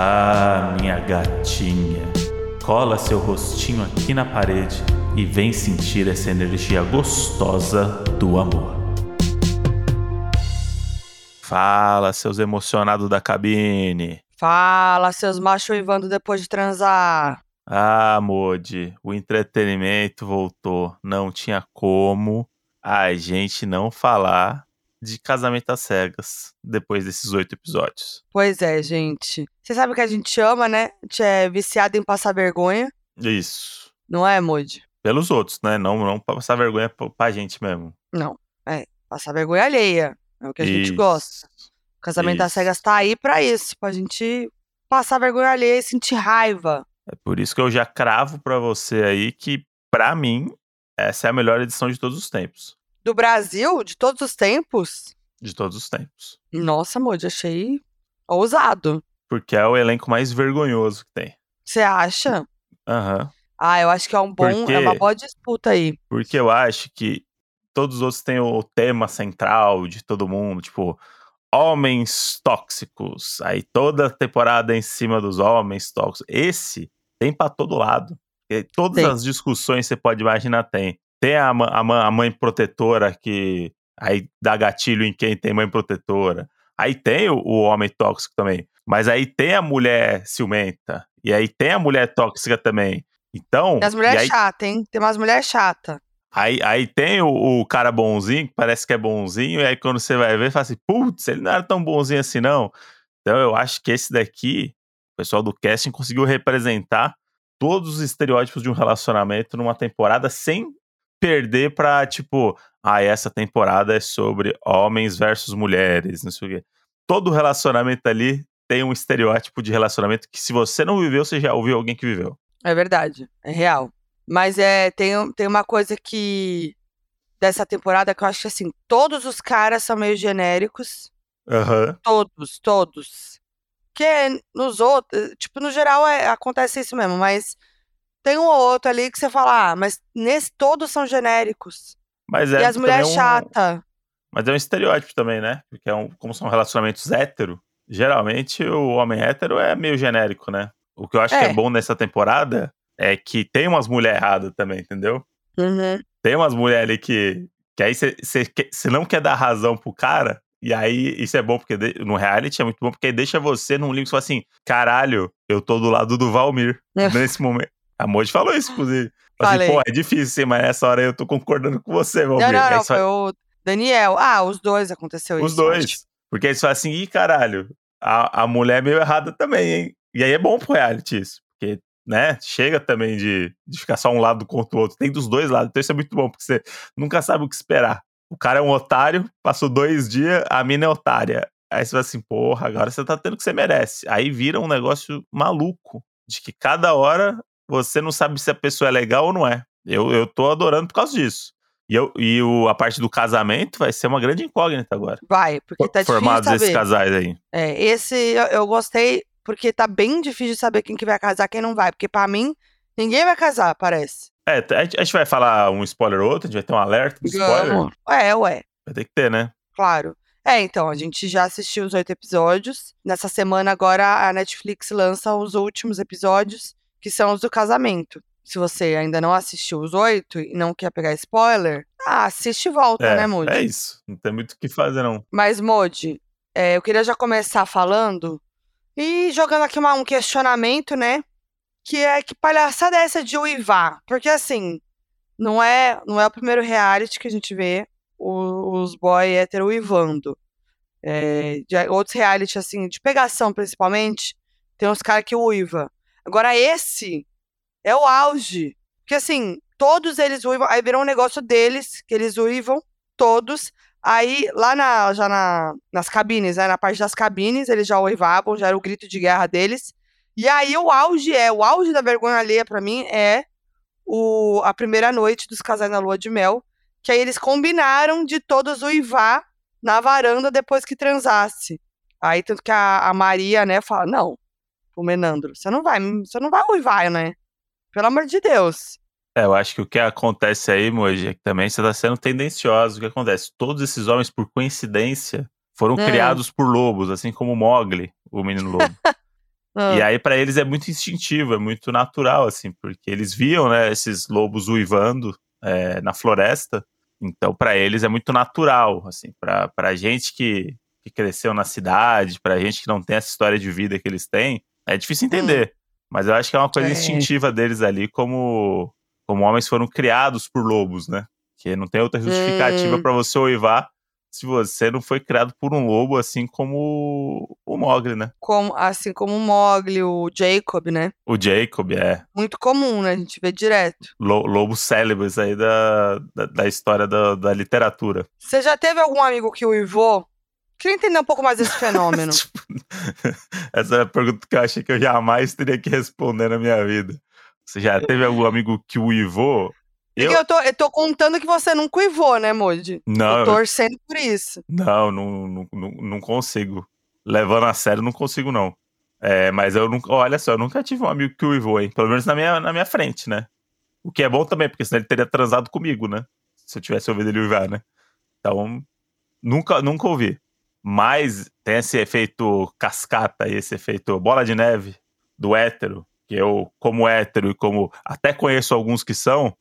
Ah, minha gatinha, cola seu rostinho aqui na parede e vem sentir essa energia gostosa do amor. Fala, seus emocionados da cabine. Fala, seus machos uivando depois de transar. Ah, Modi, o entretenimento voltou. Não tinha como a gente não falar de Casamento às Cegas depois desses oito episódios. Pois é, gente. Você sabe que a gente ama, né? A gente é viciado em passar vergonha. Isso. Não é, Moody? Pelos outros, né? Não, não passar vergonha pra, gente mesmo. Não. É, passar vergonha alheia. É o que a gente Isso. gosta. O Casamento às Isso. Cegas tá aí pra isso. Pra gente passar vergonha alheia e sentir raiva. É por isso que eu já cravo pra você aí que, pra mim, essa é a melhor edição de todos os tempos. Do Brasil, de todos os tempos. De todos os tempos. Nossa, Moody, achei ousado. Porque é o elenco mais vergonhoso que tem. Você acha? Aham. Ah, eu acho que é um bom, Porque- é uma boa disputa aí. Porque eu acho que todos os outros têm o tema central de todo mundo, tipo, homens tóxicos. Aí toda temporada é em cima dos homens tóxicos. Esse tem pra todo lado. E todas Tem. as discussões que você pode imaginar tem. Tem a, a a mãe protetora que aí dá gatilho em quem tem mãe protetora. Aí tem o, o homem tóxico também. Mas aí tem a mulher ciumenta. E aí tem a mulher tóxica também. Então. Tem as mulheres aí, chatas, hein? Tem umas mulheres chatas. Aí, aí tem o, o cara bonzinho, que parece que é bonzinho, e aí quando você vai ver, fala assim, putz, ele não era tão bonzinho assim, não. Então eu acho que esse daqui, o pessoal do casting conseguiu representar todos os estereótipos de um relacionamento numa temporada sem perder pra, tipo, ah, essa temporada é sobre homens versus mulheres, não sei o quê. Todo relacionamento ali tem um estereótipo de relacionamento que se você não viveu, você já ouviu alguém que viveu. É verdade, é real. Mas é, tem, tem uma coisa que. dessa temporada que eu acho que assim, todos os caras são meio genéricos. Aham. Todos, todos. Que nos outros, tipo, no geral é- acontece isso mesmo, mas tem um ou outro ali que você fala, ah, mas nesse todos são genéricos. Mas é e as mulheres um- chatas. Mas é um estereótipo também, né? Porque é um, como são relacionamentos hétero, geralmente o homem hétero é meio genérico, né? O que eu acho que É. é bom nessa temporada é que tem umas mulheres erradas também, entendeu? Uhum. Tem umas mulheres ali que. Que aí você não quer dar razão pro cara. E aí, isso é bom, porque no reality é muito bom, porque aí deixa você num limbo você fala assim: caralho, eu tô do lado do Valmir nesse momento. A Moji falou isso, inclusive. Assim, Falei. pô, é difícil, mas nessa hora eu tô concordando com você, Valmir. Não, não, não, você fala- foi o Daniel. Ah, os dois aconteceu Os isso. acho. dois. Porque eles falam assim, ih, caralho, a, a mulher é meio errada também, hein? E aí é bom pro reality isso. Porque, né, chega também de, de ficar só um lado contra o outro. Tem dos dois lados. Então isso é muito bom, porque você nunca sabe o que esperar. O cara é um otário, passou dois dias, a mina é otária. Aí você fala assim, porra, agora você tá tendo o que você merece. Aí vira um negócio maluco, de que cada hora você não sabe se a pessoa é legal ou não é. Eu, eu tô adorando por causa disso. E, eu, e o, a parte do casamento vai ser uma grande incógnita agora. Vai, porque tá difícil Formados esses casais aí. É, esse eu, eu gostei porque tá bem difícil de saber quem que vai casar, quem não vai. Porque pra mim, ninguém vai casar, parece. É, a gente, vai falar um spoiler ou outro, a gente vai ter um alerta de spoiler. É, ué, Vai ter que ter, né? claro. É, então, a gente já assistiu os oito episódios. Nessa semana agora a Netflix lança os últimos episódios, que são os do casamento. Se você ainda não assistiu os oito e não quer pegar spoiler, ah, assiste e volta, É, né, Moody? é isso. Não tem muito o que fazer, não. Mas, Modi, é, eu queria já começar falando e jogando aqui uma- um questionamento, né? Que é que palhaçada é essa de uivar? Porque, assim, não é, não é o primeiro reality que a gente vê o- os boy hétero uivando. É, de outros reality, assim, de pegação principalmente, tem uns caras que uiva. Agora, esse é o auge. Porque, assim, todos eles uivam, aí virou um negócio deles, que eles uivam, todos. Aí, lá na, já na, nas cabines, né, na parte das cabines, eles já uivavam, já era o grito de guerra deles. E aí, o auge é, o auge da vergonha alheia pra mim é o, a primeira noite dos casais na lua de mel, que aí eles combinaram de todos uivar na varanda depois que transasse. Aí, tanto que a, a Maria, né, fala, não, o Menandro, você não vai, você não vai uivar, né? Pelo amor de Deus. É, eu acho que o que acontece aí, Moji, é que também você tá sendo tendencioso. O que acontece? Todos esses homens, por coincidência, foram Hum. criados por lobos, assim como o Mogli, o menino lobo. Ah. E aí, pra eles, é muito instintivo, é muito natural, assim, porque eles viam, né, esses lobos uivando é, na floresta. Então, pra eles, é muito natural, assim, pra, pra gente que, que cresceu na cidade, pra gente que não tem essa história de vida que eles têm, é difícil entender. Mas eu acho que é uma coisa É. instintiva deles ali, como, como homens foram criados por lobos, né? Que não tem outra justificativa Hum. pra você uivar se você não foi criado por um lobo, assim como o Mogli, né? Como, assim como o Mogli, o Jacob, né? O Jacob é Muito comum, né? A gente vê direto. lo- lobos célebres aí da, da, da história da, da literatura. Você já teve algum amigo que uivou? Queria entender um pouco mais desse fenômeno. Tipo, Essa é a pergunta que eu achei que eu jamais teria que responder na minha vida. Você já teve algum amigo que uivou? Porque eu tô, eu tô contando que você nunca uivou, né, Moody? Não, Tô eu- torcendo por isso. não, não, não, não, não consigo. Levando a sério, não consigo, não. É, mas eu nunca. Olha só, eu nunca tive um amigo que uivou, hein? Pelo menos na minha, na minha frente, né? O que é bom também, porque senão ele teria transado comigo, né? Se eu tivesse ouvido ele uivar, né? Então, nunca, nunca ouvi. Mas tem esse efeito cascata aí, esse efeito bola de neve do hétero, que eu, como hétero e como até conheço alguns que são,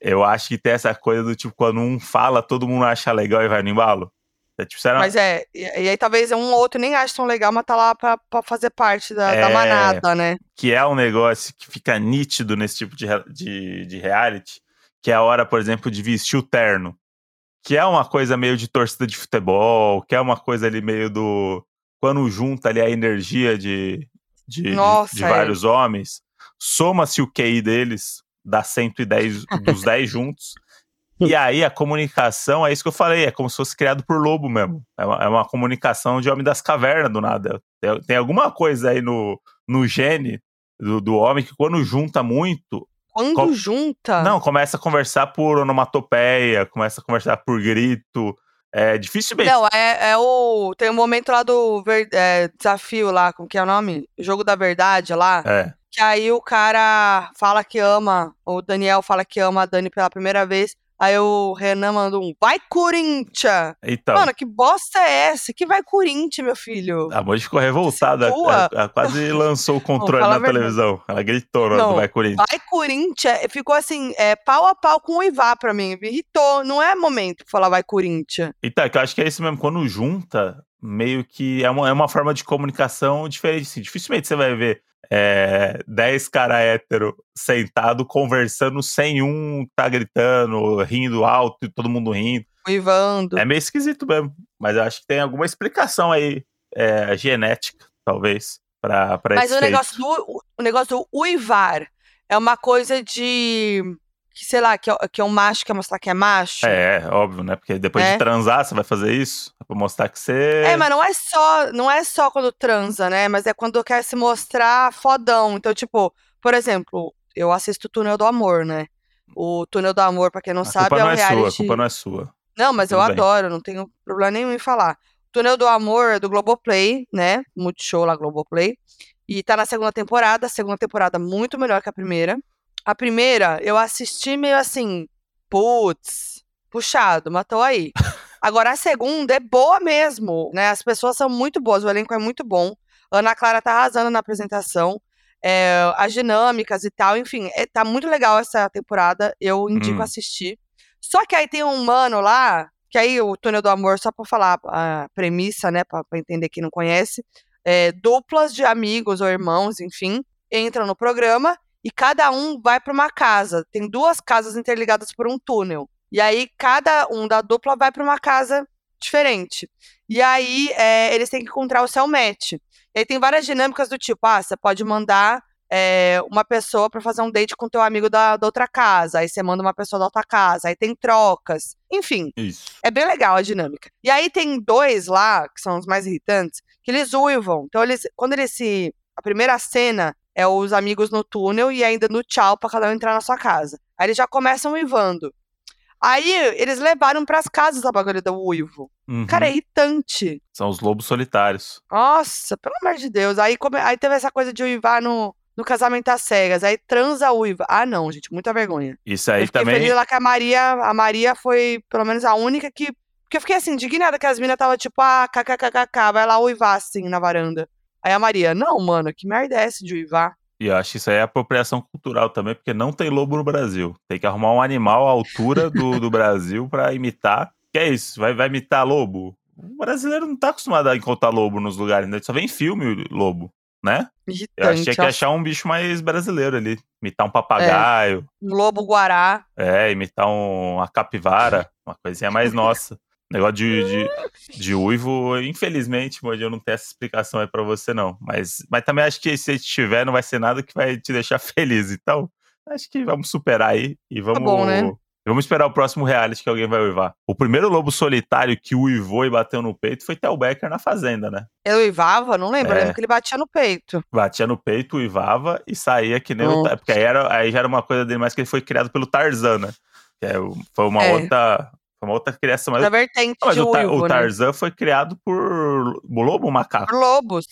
eu acho que tem essa coisa do tipo, quando um fala, todo mundo acha legal e vai no embalo. É, tipo, será Mas é, e, e aí talvez um ou outro nem ache tão legal, mas tá lá pra, pra fazer parte da, da É. manada, né? que é um negócio que fica nítido nesse tipo de, de, de reality, que é a hora, por exemplo, de vestir o terno. Que é uma coisa meio de torcida de futebol, que é uma coisa ali meio do. Quando junta ali a energia de, de, de- Nossa, de é. vários homens, soma-se o QI deles, dá 110 dos 10 juntos. E aí a comunicação, é isso que eu falei, é como se fosse criado por lobo mesmo. É uma, é uma comunicação de homem das cavernas do nada. Tem, tem alguma coisa aí no, no gene do, do homem que quando junta muito, Quando junta. não, começa a conversar por onomatopeia, começa a conversar por grito. É dificilmente. Não, é, é o. Tem um momento lá do ver- é, desafio lá, como que é o nome? Jogo da Verdade lá. É. Que aí o cara fala que ama, o Daniel fala que ama a Dani pela primeira vez. Aí o Renan manda um Vai Corinthians! Então, Mano, que bosta é essa? Que vai Corinthians, meu filho? a Moji ficou revoltada. Ela, ela quase lançou o controle fala na televisão. Ela gritou no Não, Vai Corinthians. Vai Corinthians ficou assim, é, pau a pau com o Ivar pra mim. Me irritou. Não é momento pra falar vai Corinthians. Então, é que eu acho que é isso mesmo. Quando junta, meio que é uma, é uma forma de comunicação diferente. Assim. Dificilmente você vai ver é, 10 cara hétero sentado conversando sem um tá gritando, rindo alto e todo mundo rindo. Uivando. É meio esquisito mesmo. Mas eu acho que tem alguma explicação aí é, genética, talvez, pra Mas o negócio, do, o negócio do uivar é uma coisa de. Que, sei lá, que é, que é um macho quer mostrar que é macho. É, óbvio, né? Porque depois É. de transar, você vai fazer isso? Pra mostrar que você. É, mas não é só, não é só quando transa, né? Mas é quando quer se mostrar fodão. Então, tipo, por exemplo, eu assisto o Túnel do Amor, né? O Túnel do Amor, pra quem não a sabe, culpa é não um é sua, a reality. culpa não é sua. Não, mas eu Tudo bem. adoro, não tenho problema nenhum em falar. Túnel do Amor é do Globoplay, né? Multishow lá, Globoplay. E tá na segunda temporada, segunda temporada muito melhor que a primeira. A primeira, eu assisti meio assim, putz, puxado, matou aí. Agora a segunda é boa mesmo, né? As pessoas são muito boas, o elenco é muito bom. Ana Clara tá arrasando na apresentação. é, as dinâmicas e tal, enfim, é- tá muito legal essa temporada. Eu indico Hum. assistir. Só que aí tem um mano lá, que aí o Túnel do Amor, só pra falar a premissa, né, pra, pra entender quem não conhece, é, duplas de amigos ou irmãos, enfim, entram no programa e cada um vai pra uma casa. Tem duas casas interligadas por um túnel. E aí cada um da dupla vai pra uma casa diferente. E aí é, eles têm que encontrar o seu match. E aí tem várias dinâmicas do tipo, ah, você pode mandar é, uma pessoa pra fazer um date com teu amigo da, da outra casa. Aí você manda uma pessoa da outra casa. Aí tem trocas. Enfim, Isso. é bem legal a dinâmica. E aí tem dois lá, que são os mais irritantes, que eles uivam. Então, eles, quando eles se. A primeira cena é os amigos no túnel e ainda no tchau pra cada um entrar na sua casa. Aí eles já começam uivando. Aí eles levaram pras casas a bagulho do uivo. Uhum. Cara, é irritante. São os lobos solitários. Nossa, pelo amor de Deus. Aí, come- aí teve essa coisa de uivar no, no casamento às cegas. Aí transa uiva. Ah, não, gente, muita vergonha. Isso aí eu fiquei também. feliz lá que a Maria, a Maria foi, pelo menos, a única que. Porque eu fiquei assim, indignada que as minas tava tipo, ah, kkkk, vai lá uivar assim na varanda. Aí a Maria, não, mano, que merda é essa de uivar? E eu acho que isso aí é apropriação cultural também, porque não tem lobo no Brasil. Tem que arrumar um animal à altura do, do Brasil pra imitar. Que é isso? Vai, vai imitar lobo? O brasileiro não tá acostumado a encontrar lobo nos lugares, né? Só vem em filme lobo, né? Irritante. Eu achei que ia achar um bicho mais brasileiro ali. Imitar um papagaio, Um lobo guará. é, imitar um, uma capivara, uma coisinha mais nossa. Negócio de, de, de uivo, infelizmente, Moody, eu não tenho essa explicação aí pra você, não. Mas, mas também acho que se tiver, não vai ser nada que vai te deixar feliz. Então, acho que vamos superar aí e vamos. bom, né? Vamos esperar o próximo reality que alguém vai uivar. O primeiro lobo solitário que uivou e bateu no peito foi Tel Becker na Fazenda, né? Ele uivava? Não lembro. Eu É. lembro que ele batia no peito. Batia no peito, uivava e saía que nem o. Nossa. Ta- Porque aí, era, aí já era uma coisa dele, mais que ele foi criado pelo Tarzan, né? Que é, o- foi uma É. outra. Foi uma outra criação. Mas, Da vertente mas o, uivo, o né? Tarzan foi criado por lobo ou macaco? Por lobos.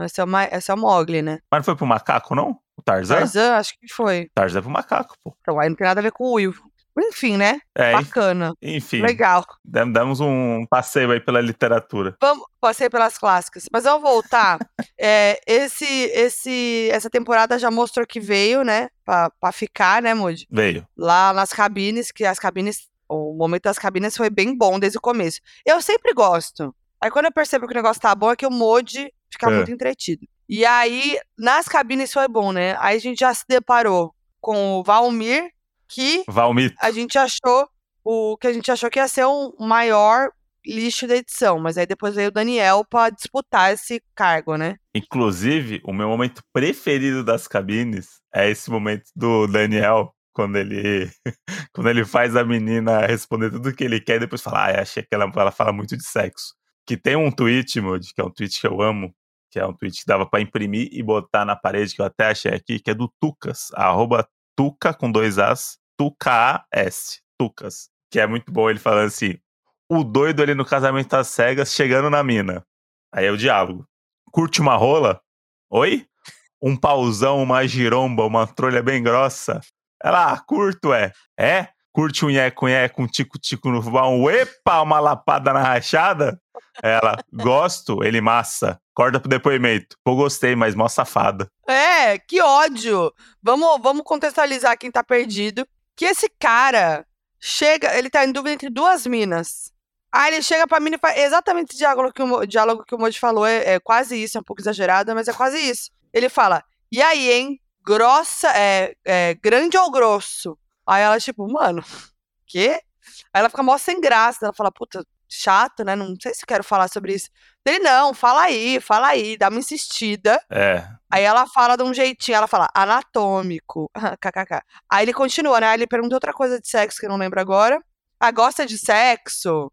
Esse é, o, Ma- esse é o Mogli, né? Mas não foi pro macaco, não? O Tarzan? Tarzan, acho que foi. Tarzan é pro macaco, pô. Então aí não tem nada a ver com o uivo. Enfim, né? É, Bacana. enfim. Legal. dam- Damos um passeio aí pela literatura. Vamos, passei pelas clássicas. Mas vamos voltar. É, esse, esse, essa temporada já mostrou que veio, né? Pra, pra ficar, né, Moody? Veio. Lá nas cabines, que as cabines. O momento das cabines foi bem bom desde o começo. Eu sempre gosto. Aí quando eu percebo que o negócio tá bom, é que o Moody fica É. muito entretido. E aí, nas cabines foi bom, né? Aí a gente já se deparou com o Valmir, que a gente achou o que a gente achou que ia ser o maior lixo da edição, mas aí depois veio o Daniel pra disputar esse cargo, né? Inclusive, o meu momento preferido das cabines é esse momento do Daniel, quando ele quando ele faz a menina responder tudo que ele quer e depois fala, ah, achei que ela, ela fala muito de sexo. Que tem um tweet, Moody, que é um tweet que eu amo, que é um tweet que dava pra imprimir e botar na parede, que eu até achei aqui, que é do Tucas, arroba Tuca com dois As, Tuca-A-S, Tucas. Que é muito bom ele falando assim, o doido ali no casamento às cegas chegando na mina. Aí é o diálogo. Curte uma rola? Oi? Um pauzão, uma giromba, uma trolha bem grossa? Ela, ah, curto, é. É? Curte um nheco-nheco, um tico-tico no fubão? Epa, uma lapada na rachada? Ela, gosto, ele massa. Corda pro depoimento. Pô, gostei, mas mó safada. É, que ódio! Vamos, vamos contextualizar quem tá perdido. Que esse cara chega, ele tá em dúvida entre duas minas. Aí ele chega pra mina e faz exatamente esse diálogo que o, diálogo que o Moji falou, é, é quase isso, é um pouco exagerado, mas é quase isso. Ele fala, e aí, hein? Grossa, é, é grande ou grosso? Aí ela, tipo, mano, quê? Aí ela fica mó sem graça, ela fala, puta, chato, né? Não sei se eu quero falar sobre isso. Ele, não, fala aí, fala aí, dá uma insistida. É. Aí ela fala de um jeitinho, ela fala anatômico, kkk. Aí ele continua, né? Aí ele pergunta outra coisa de sexo que eu não lembro agora. Ah, gosta de sexo?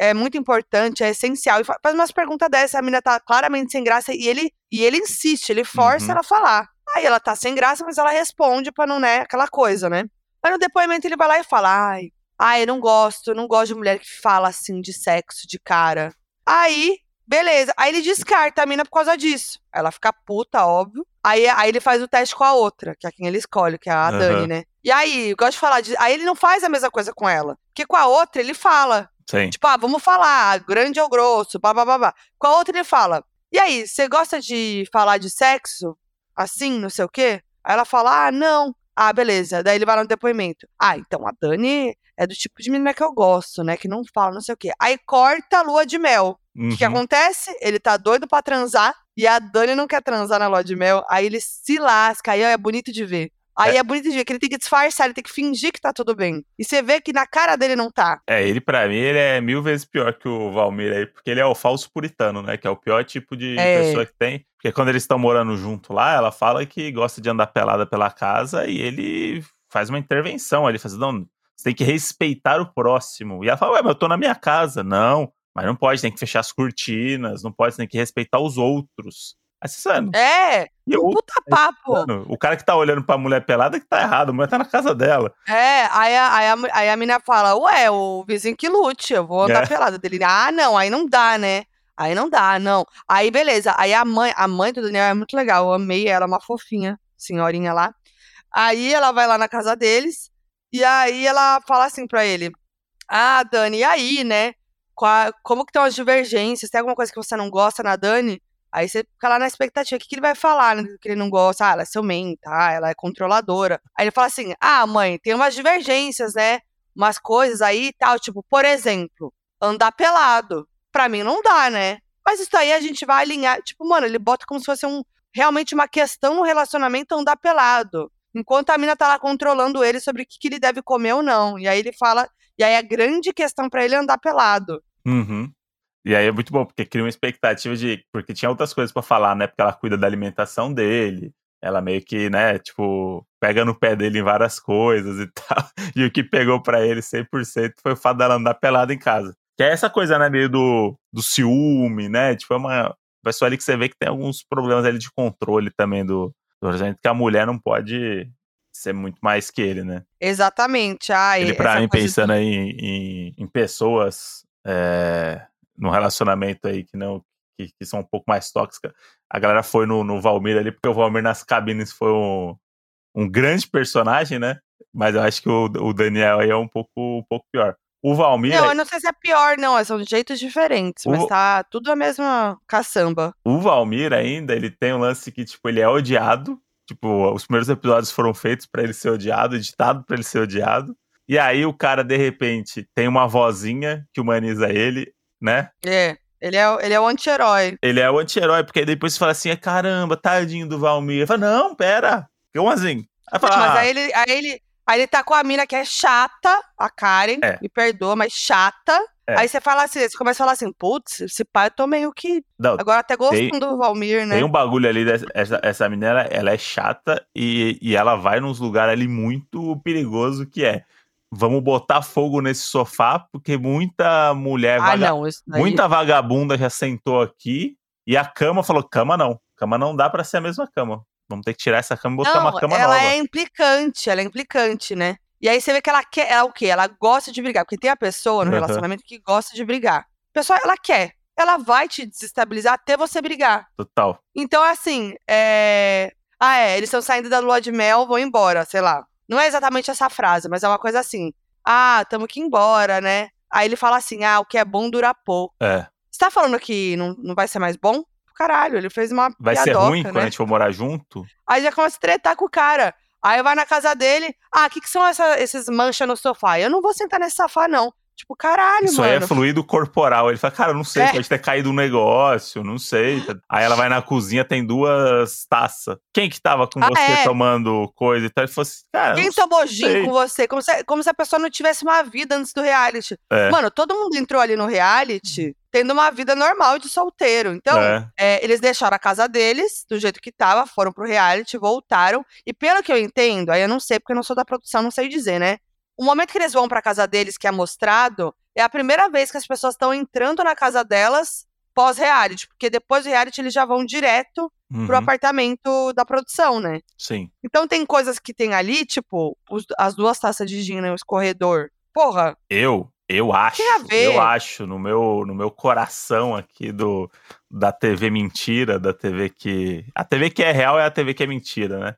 É muito importante, é essencial. E fa- faz umas perguntas dessas, a menina tá claramente sem graça e ele, e ele insiste, ele força Uhum. ela a falar. Aí ela tá sem graça, mas ela responde pra não, né, aquela coisa, né? Aí no depoimento ele vai lá e fala: ai, ai, eu não gosto, eu não gosto de mulher que fala assim de sexo, de cara. Aí, beleza. Aí ele descarta a mina por causa disso. Ela fica puta, óbvio. Aí, aí ele faz o teste com a outra, que é quem ele escolhe, que é a Aham. Dani, né? E aí, eu gosto de falar de. Aí ele não faz a mesma coisa com ela. Porque com a outra ele fala. Sim. Tipo, ah, vamos falar, grande ou grosso, blá blá blá blá. Com a outra ele fala. E aí, você gosta de falar de sexo? Assim, não sei o quê? Aí ela fala, ah, não. Ah, beleza. Daí ele vai lá no depoimento. Ah, então a Dani é do tipo de menina que eu gosto, né? Que não fala, não sei o quê. Aí corta a lua de mel. O que, que Uhum. acontece? Ele tá doido pra transar e a Dani não quer transar na lua de mel. Aí ele se lasca, aí é bonito de ver. Aí é. bonito de ver que ele tem que disfarçar, ele tem que fingir que tá tudo bem. E você vê que na cara dele não tá. É, ele pra mim, ele é mil vezes pior que o Valmir aí, porque ele é o falso puritano, né? Que é o pior tipo de É. pessoa que tem. Porque quando eles estão morando junto lá, ela fala que gosta de andar pelada pela casa e ele faz uma intervenção ali, faz, não, você tem que respeitar o próximo. E ela fala, ué, mas eu tô na minha casa. Não, mas não pode, tem que fechar as cortinas, não pode, tem que respeitar os outros. Sabe, É, e o, puta papo. o cara que tá olhando pra mulher pelada que tá errado, a mulher tá na casa dela. É, aí a, aí, a, aí a menina fala, ué, o vizinho que lute, eu vou andar É. pelada dele. Ah, não, aí não dá, né? Aí não dá, não. Aí, beleza. Aí a mãe, a mãe do Daniel é muito legal. Eu amei ela, uma fofinha, senhorinha lá. Aí ela vai lá na casa deles, e aí ela fala assim pra ele: Ah, Dani, e aí, né? Como que estão as divergências? Tem alguma coisa que você não gosta na Dani? Aí você fica lá na expectativa, o que, que ele vai falar, né? Que ele não gosta, ah, ela é ciumenta, ah, ela é controladora. Aí ele fala assim, ah, mãe, tem umas divergências, né? Umas coisas aí e tal, tipo, por exemplo, andar pelado. Pra mim não dá, né? Mas isso aí a gente vai alinhar, tipo, mano, ele bota como se fosse um, realmente uma questão no relacionamento andar pelado. Enquanto a mina tá lá controlando ele sobre o que, que ele deve comer ou não. E aí ele fala, e aí a grande questão para ele é andar pelado. Uhum. E aí é muito bom, porque cria uma expectativa de. Porque tinha outras coisas para falar, né? Porque ela cuida da alimentação dele. Ela meio que, né, tipo, pega no pé dele em várias coisas e tal. E o que pegou para ele 100% foi o fato dela andar pelada em casa. Que é essa coisa, né, meio do, do ciúme, né? Tipo, é uma pessoa ali que você vê que tem alguns problemas ali de controle também do, do orçamento, que a mulher não pode ser muito mais que ele, né? Exatamente. Ah, ele, pra mim, pensando aí em, em, em pessoas é, no relacionamento aí que não que, que, são um pouco mais tóxicas. A galera foi no, no Valmir ali, porque o Valmir nas cabines foi um, um grande personagem, né? Mas eu acho que o, o Daniel aí é um pouco, um pouco pior. O Valmir. Não, eu não sei se é pior, não. São jeitos diferentes, o... mas tá tudo a mesma caçamba. O Valmir ainda, ele tem um lance que, tipo, ele é odiado. Tipo, os primeiros episódios foram feitos para ele ser odiado, editado para ele ser odiado. E aí o cara, de repente, tem uma vozinha que humaniza ele né? É. Ele é, ele é o anti-herói. Ele é o anti-herói, porque aí depois você fala assim: caramba, tadinho do Valmir. Fala, não, pera. Como assim? Aí fala, mas ah. aí ele, aí, ele, aí ele tá com a mina que é chata, a Karen, é. me perdoa, mas chata. É. Aí você fala assim, você começa a falar assim, putz, esse pai eu tô meio que. Não, Agora até gostando tem, do Valmir, né? Tem um bagulho ali, dessa, essa, essa menina, ela é chata e, e ela vai nos lugares ali muito perigoso que é vamos botar fogo nesse sofá, porque muita mulher, ah, vaga... não, muita vagabunda já sentou aqui, e a cama falou, cama não, cama não dá para ser a mesma cama. Vamos ter que tirar essa cama e botar não, uma cama ela nova. Ela é implicante, ela é implicante, né? E aí você vê que ela quer, ela, o quê? Ela gosta de brigar, porque tem a pessoa no uhum. relacionamento que gosta de brigar. A pessoa, ela quer, ela vai te desestabilizar até você brigar. Total. Então, assim, é... Ah, é, eles estão saindo da lua de mel, vão embora, sei lá. Não é exatamente essa frase, mas é uma coisa assim. Ah, tamo que ir embora, né? Aí ele fala assim: ah, o que é bom dura pouco. É. Você tá falando que não, não vai ser mais bom? Caralho, ele fez uma. Vai piadoca, ser ruim né? quando a gente for morar junto? Aí já começa a tretar com o cara. Aí vai na casa dele. Ah, o que, que são essa, esses manchas no sofá? Eu não vou sentar nesse sofá, não. Tipo, caralho, Isso mano. Isso aí é fluido corporal. Ele fala, cara, não sei, é. pode ter caído um negócio, não sei. Aí ela vai na cozinha, tem duas taças. Quem que tava com ah, você é? tomando coisa e tal? Ele falou assim, cara. Quem tomou gin com você? Como se, como se a pessoa não tivesse uma vida antes do reality. É. Mano, todo mundo entrou ali no reality tendo uma vida normal de solteiro. Então, é. É, eles deixaram a casa deles, do jeito que tava, foram pro reality, voltaram. E pelo que eu entendo, aí eu não sei, porque eu não sou da produção, não sei dizer, né? O momento que eles vão para casa deles, que é mostrado, é a primeira vez que as pessoas estão entrando na casa delas pós-reality, porque depois do reality eles já vão direto uhum. pro apartamento da produção, né? Sim. Então tem coisas que tem ali, tipo, os, as duas taças de gin no escorredor. Porra. Eu, eu acho, eu acho no meu no meu coração aqui do da TV mentira, da TV que a TV que é real é a TV que é mentira, né?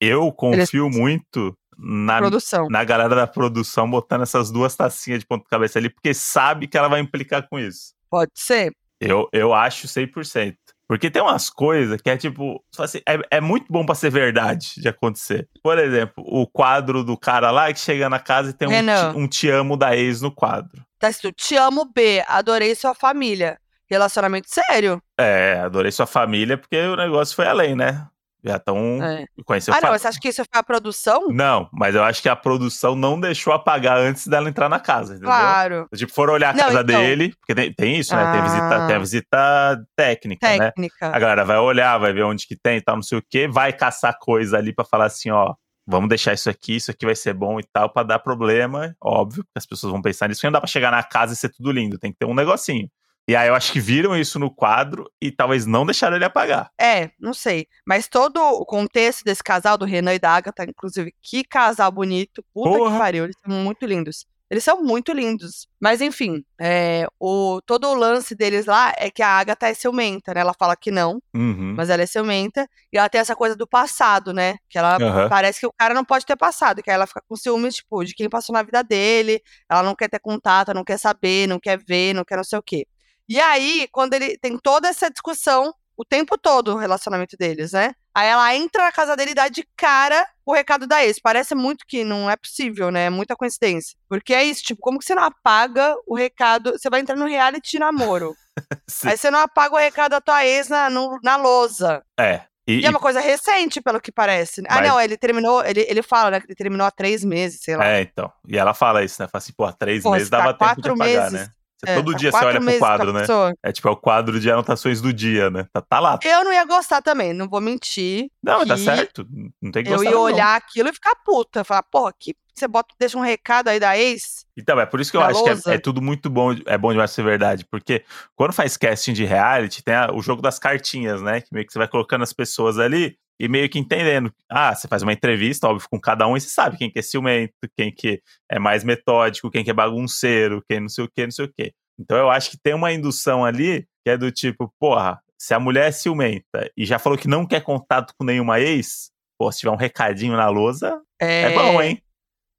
Eu confio Eles... muito na, produção. na galera da produção botando essas duas tacinhas de ponta cabeça ali, porque sabe que ela vai implicar com isso. Pode ser. Eu, eu acho 100%. Porque tem umas coisas que é tipo. Assim, é, é muito bom para ser verdade de acontecer. Por exemplo, o quadro do cara lá que chega na casa e tem um, um te amo da ex no quadro. Tá escrito: Te amo B, adorei sua família. Relacionamento sério. É, adorei sua família porque o negócio foi além, né? Já estão é. conhecendo. Ah, não, você acha que isso foi a produção? Não, mas eu acho que a produção não deixou apagar antes dela entrar na casa, entendeu? Claro. Tipo, foram olhar a não, casa então... dele, porque tem, tem isso, né? Ah. Tem, a visita, tem a visita técnica, né? técnica, né? A galera vai olhar, vai ver onde que tem e tal, não sei o quê, vai caçar coisa ali para falar assim, ó, vamos deixar isso aqui, isso aqui vai ser bom e tal, para dar problema, óbvio, porque as pessoas vão pensar nisso, não dá pra chegar na casa e ser tudo lindo, tem que ter um negocinho. E aí eu acho que viram isso no quadro e talvez não deixaram ele apagar. É, não sei. Mas todo o contexto desse casal, do Renan e da Agatha, inclusive, que casal bonito. Puta Porra. que pariu, eles são muito lindos. Eles são muito lindos. Mas enfim, é, o, todo o lance deles lá é que a Agatha é ciumenta, né? Ela fala que não, uhum. mas ela é ciumenta. E ela tem essa coisa do passado, né? Que ela uhum. parece que o cara não pode ter passado. Que aí ela fica com ciúmes, tipo, de quem passou na vida dele. Ela não quer ter contato, não quer saber, não quer ver, não quer não sei o quê. E aí, quando ele tem toda essa discussão, o tempo todo o relacionamento deles, né? Aí ela entra na casa dele e dá de cara o recado da ex. Parece muito que não é possível, né? É muita coincidência. Porque é isso, tipo, como que você não apaga o recado? Você vai entrar no reality de namoro. Aí você não apaga o recado da tua ex na, no, na lousa. É. E, e, é uma coisa recente, pelo que parece. Né? Ah, não, ele terminou, ele, ele fala, né, que ele terminou há três meses, sei lá. É, então. E ela fala isso, né? Fala assim, pô, há três pô, meses dava tá tempo de apagar, meses, né? É, Todo dia você olha pro quadro, né? É tipo, é o quadro de anotações do dia, né? Tá, tá lá. Eu não ia gostar também, não vou mentir. Não, mas tá certo. Não tem que Eu gostar, ia não. olhar aquilo e ficar puta. Falar, porra, que você bota, deixa um recado aí da ex. Então, é por isso que eu acho que lousa. é, é tudo muito bom, é bom demais ser verdade. Porque quando faz casting de reality, tem a- o jogo das cartinhas, né? Que meio que você vai colocando as pessoas ali e meio que entendendo. Ah, você faz uma entrevista, óbvio, com cada um e você sabe quem que é ciumento, quem que é mais metódico, quem que é bagunceiro, quem não sei o que, não sei o que. Então eu acho que tem uma indução ali que é do tipo, porra, se a mulher é ciumenta e já falou que não quer contato com nenhuma ex, pô, se tiver um recadinho na lousa, é, bom, hein?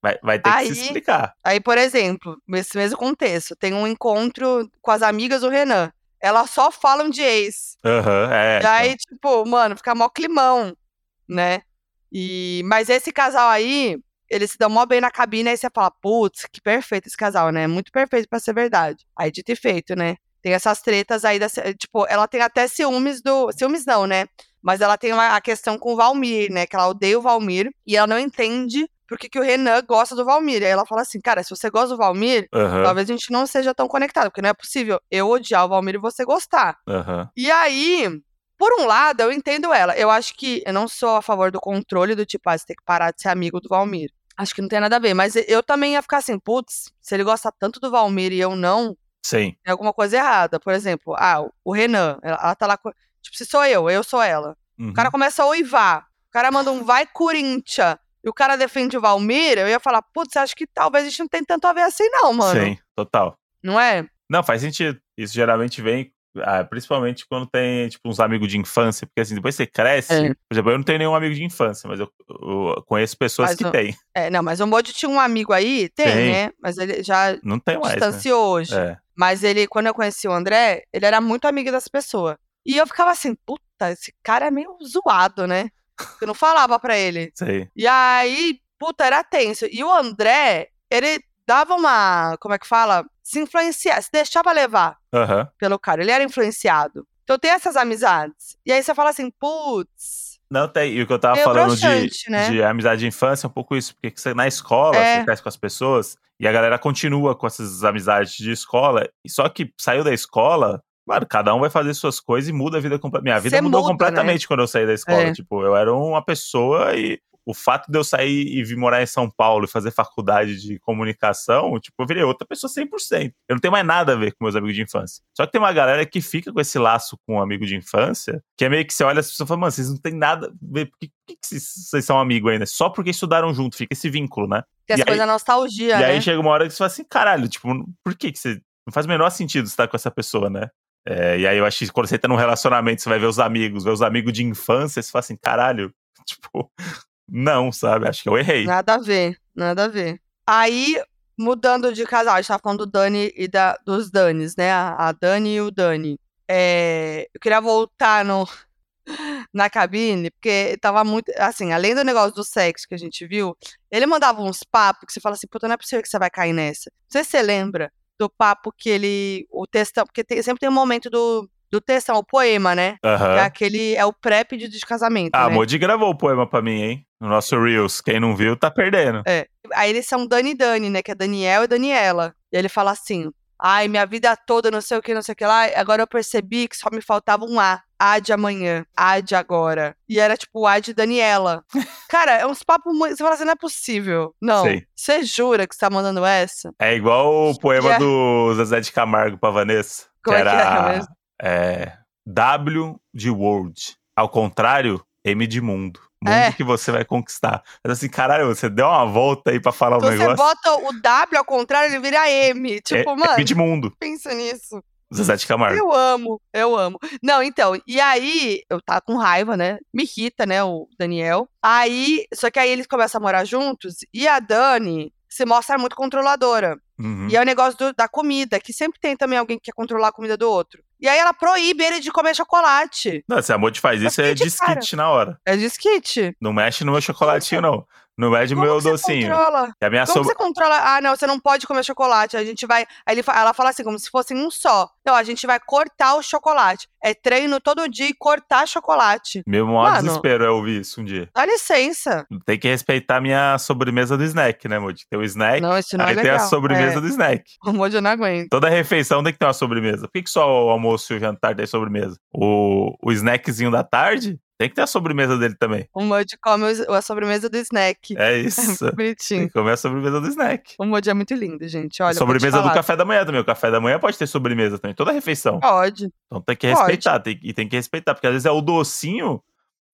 Vai, vai ter que Aí- se explicar. Aí, por exemplo, nesse mesmo contexto, tem um encontro com as amigas do Renan. Elas só falam de ex. Aham, é. E aí, tipo, mano, fica mó climão, né? E, mas esse casal aí, eles se dão mó bem na cabine, aí você fala, putz, que perfeito esse casal, né? Muito perfeito pra ser verdade. Aí, dito e feito, né? Tem essas tretas aí, da, tipo, ela tem até ciúmes do. Ciúmes não, né? Mas ela tem uma- a questão com o Valmir, né? Que ela odeia o Valmir e ela não entende por que, o Renan gosta do Valmir. Aí ela fala assim, cara, se você gosta do Valmir, talvez a gente não seja tão conectado, porque não é possível eu odiar o Valmir e você gostar. E aí, por um lado, eu entendo ela. Eu acho que eu não sou a favor do controle do tipo, ah, você tem que parar de ser amigo do Valmir. Acho que não tem nada a ver. Mas eu também ia ficar assim, putz, se ele gosta tanto do Valmir e eu não, Sim. tem alguma coisa errada. Por exemplo, ah, o Renan, ela, tá lá. com- Tipo, se sou eu, eu sou ela. Uhum. O cara começa a oivar. O cara manda um vai Corinthians. E o cara defende o Valmir, eu ia falar, putz, acho que talvez a gente não tem tanto a ver assim, não, mano. Sim, total. Não é? Não, faz sentido. Isso geralmente vem, ah, principalmente quando tem, tipo, uns amigos de infância, porque assim, depois você cresce. É. Por exemplo, eu não tenho nenhum amigo de infância, mas eu, eu conheço pessoas Mas que o- têm. É, não, mas o Modi tinha um amigo aí, tem, Tem. né? Mas ele já Não tem mais. Né? distanciou hoje. É. Mas ele, quando eu conheci o André, ele era muito amigo das pessoas. E eu ficava assim, puta, esse cara é meio zoado, né? Eu não falava pra ele. Sei. E aí, puta, era tenso. E o André, ele dava uma, como é que fala? Se influenciar, se deixava levar Aham. pelo cara. Ele era influenciado. Então tem essas amizades. E aí você fala assim, putz, Não tem. E o que eu tava falando de, né? de amizade de infância é um pouco isso. Porque você, na escola, É. você cresce com as pessoas e a galera continua com essas amizades de escola. E só que saiu da escola, mano, cada um vai fazer suas coisas e muda a vida completamente. Minha vida Você mudou muda, né? completamente quando eu saí da escola. É. Tipo, eu era uma pessoa e o fato de eu sair e vir morar em São Paulo e fazer faculdade de comunicação, tipo, eu virei outra pessoa 100%. Eu não tenho mais nada a ver com meus amigos de infância. Só que tem uma galera que fica com esse laço com um amigo de infância, que é meio que você olha as pessoas e fala, mano, vocês não tem nada a ver, por que, por que vocês, são amigos ainda? Só porque estudaram junto, fica esse vínculo, né? tem E essa aí- coisa da nostalgia, e né? aí chega uma hora que você fala assim, caralho, tipo, por que que você... Não faz o menor sentido estar com essa pessoa, né? É, e aí eu acho que quando você tá num relacionamento, você vai ver os amigos, ver os amigos de infância, você fala assim, caralho, tipo, não, sabe? Acho que eu errei. Nada a ver, nada a ver. Aí, mudando de casal, a gente tava falando do Dani e da, dos Danis, né? A, a Dani e o Dani. É, eu queria voltar no, na cabine, porque tava muito. Assim, além do negócio do sexo que a gente viu, ele mandava uns papos que você fala assim, puta, não é possível que você vai cair nessa. Não sei se você lembra do papo que ele. O textão, porque tem- sempre tem um momento do, do textão, o poema, né? Que é aquele. É o pré-pedido de casamento. Ah, a né? Modi gravou o poema pra mim, hein? No nosso Reels. Quem não viu, tá perdendo. Aí eles são Dani e Dani, né? Que é Daniel e Daniela. E ele fala assim: Ai, minha vida toda, não sei o que, não sei o que lá. Agora eu percebi que só me faltava um A. A de amanhã. A de agora. E era tipo o A de Daniela. Cara, é uns papos muito. Você fala assim: não é possível. Não. Sei. Você jura que você tá mandando essa? É igual o poema Yeah. do Zezé de Camargo pra Vanessa. Como que é que era era mesmo? é, W de World. Ao contrário, M de mundo. Mundo É. que você vai conquistar. Mas assim, caralho, você deu uma volta aí pra falar Então um você negócio. bota o W ao contrário, ele vira M. Tipo, é, mano, de mundo. pensa nisso. Zezé de Camargo. Eu amo, eu amo. Não, então, e aí, eu tava com raiva, né? Me irrita, né, o Daniel. Aí, só que aí eles começam a morar juntos e a Dani se mostra muito controladora. Uhum. E é o negócio do- da comida, que sempre tem também alguém que quer controlar a comida do outro. E aí ela proíbe ele de comer chocolate. Não, se a Moody faz isso, é disquite na hora. É disquite. Não mexe no meu chocolatinho, não. No Como meu docinho. controla? Que a minha Como você controla? Ah, não, você não pode comer chocolate. A gente vai. Aí ele ela fala assim, como se fosse um só. Não, a gente vai cortar o chocolate. É treino todo dia e cortar chocolate. Meu maior Mano. desespero é ouvir isso um dia. Dá licença. Tem que respeitar a minha sobremesa do snack, né, Moody? Tem o snack, Não, isso não aí é tem legal. a sobremesa é, do snack. O Mojo não aguenta. Toda refeição tem que ter uma sobremesa. Por que, que só o almoço e o jantar tem sobremesa? O, o snackzinho da tarde tem que ter a sobremesa dele também. O Mojo come a sobremesa do snack. É É isso. tem bonitinho. que comer a sobremesa do snack. O Mojo é muito lindo, gente. Olha, sobremesa do café da manhã também. O café da manhã pode ter sobremesa também. Toda refeição. Pode. Então tem que respeitar. Tem, e tem que respeitar. Porque às vezes é o docinho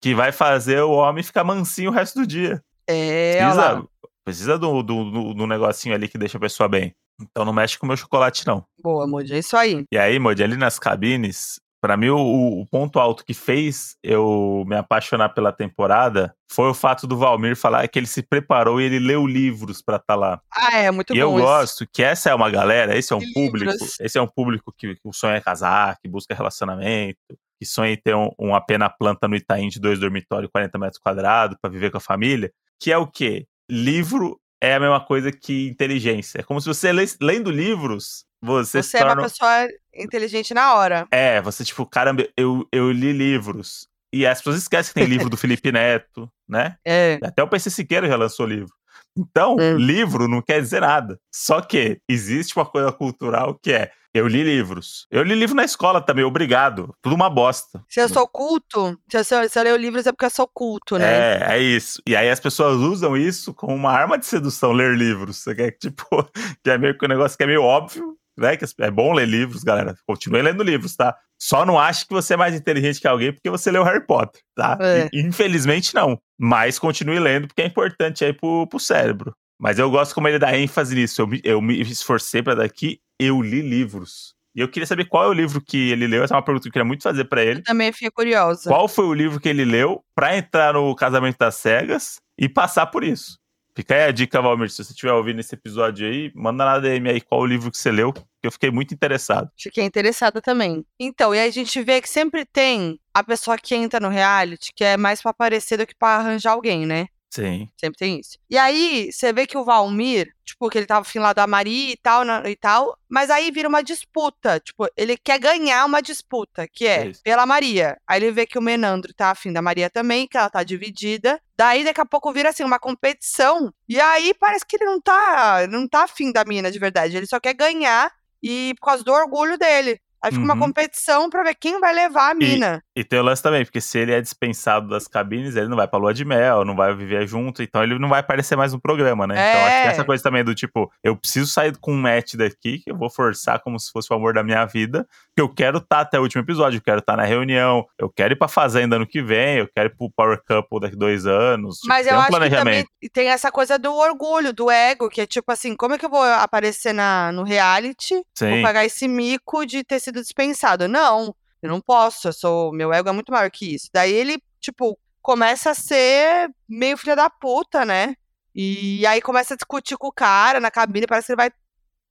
que vai fazer o homem ficar mansinho o resto do dia. É. Precisa, precisa do, do, do, do negocinho ali que deixa a pessoa bem. Então não mexe com o meu chocolate, não. Boa, Mojo. É isso aí. E aí, Modi, ali nas cabines, pra mim o, o ponto alto que fez eu me apaixonar pela temporada foi o fato do Valmir falar que ele se preparou e ele leu livros pra estar lá. Ah, é muito e bom. eu esse. gosto que essa é uma galera, esse é um E público, livros. esse é um público que, que o sonho é casar, que busca relacionamento, que sonha em ter um, um apena planta no Itaim de dois dormitórios, 40 metros quadrados, pra viver com a família, que é o quê? Livro é a mesma coisa que inteligência. É como se você lendo livros, você, Você é uma torna pessoa inteligente na hora. é, você, tipo, caramba, eu, eu li livros. E as pessoas esquecem que tem livro do Felipe Neto, né? É. Até o PC Siqueira já lançou livro. Então, Hum. livro não quer dizer nada. Só que existe uma coisa cultural que é: eu li livros. Eu li livro na escola também, obrigado. Tudo uma bosta. Se eu sou culto, se eu, se eu leio livros é porque eu sou culto, né? É, é isso. E aí as pessoas usam isso como uma arma de sedução, ler livros. Você quer, tipo, que é meio que um negócio que é meio óbvio, né? Que é bom ler livros, galera. Continue lendo livros, tá? Só não ache que você é mais inteligente que alguém porque você leu Harry Potter, tá? É. E, infelizmente não. Mas continue lendo porque é importante aí pro, pro cérebro. Mas eu gosto como ele dá ênfase nisso. Eu me, eu me esforcei pra daqui, eu li livros. E eu queria saber qual é o livro que ele leu. Essa é uma pergunta que eu queria muito fazer pra ele. Eu também fiquei curiosa. Qual foi o livro que ele leu pra entrar no Casamento das Cegas e passar por isso? Fica aí a dica, Valmir. Se você estiver ouvindo esse episódio aí, manda na DM aí qual o livro que você leu, que eu fiquei muito interessado. Fiquei interessada também. Então, e aí a gente vê que sempre tem a pessoa que entra no reality que é mais pra aparecer do que pra arranjar alguém, né? Sim. Sempre tem isso. E aí, você vê que o Valmir, tipo, que ele tava afim lá da Maria e tal, e tal, mas aí vira uma disputa. Tipo, ele quer ganhar uma disputa, que é Isso. pela Maria. Aí ele vê que o Menandro tá afim da Maria também, que ela tá dividida. Daí, daqui a pouco, vira assim, uma competição. E aí parece que ele não tá, não tá afim da mina de verdade. Ele só quer ganhar e por causa do orgulho dele. Aí fica uma Uhum. competição pra ver quem vai levar a mina. E tem o lance também, porque se ele é dispensado das cabines, ele não vai pra lua de mel, não vai viver junto, então ele não vai aparecer mais no programa, né? Então acho que É. essa coisa também do tipo, eu preciso sair com um match daqui, que eu vou forçar como se fosse o amor da minha vida, que eu quero estar até o último episódio, eu quero estar na reunião, eu quero ir pra fazenda ano que vem, eu quero ir pro Power Couple daqui dois anos. Tipo, Mas tem eu um acho que também tem essa coisa do orgulho, do ego, que é tipo assim, como é que eu vou aparecer na, no reality? Vou Sim. pagar esse mico de ter sido dispensado. Não, eu não posso, eu sou, meu ego é muito maior que isso. Daí ele, tipo, começa a ser meio filha da puta, né? E aí começa a discutir com o cara na cabine, parece que ele vai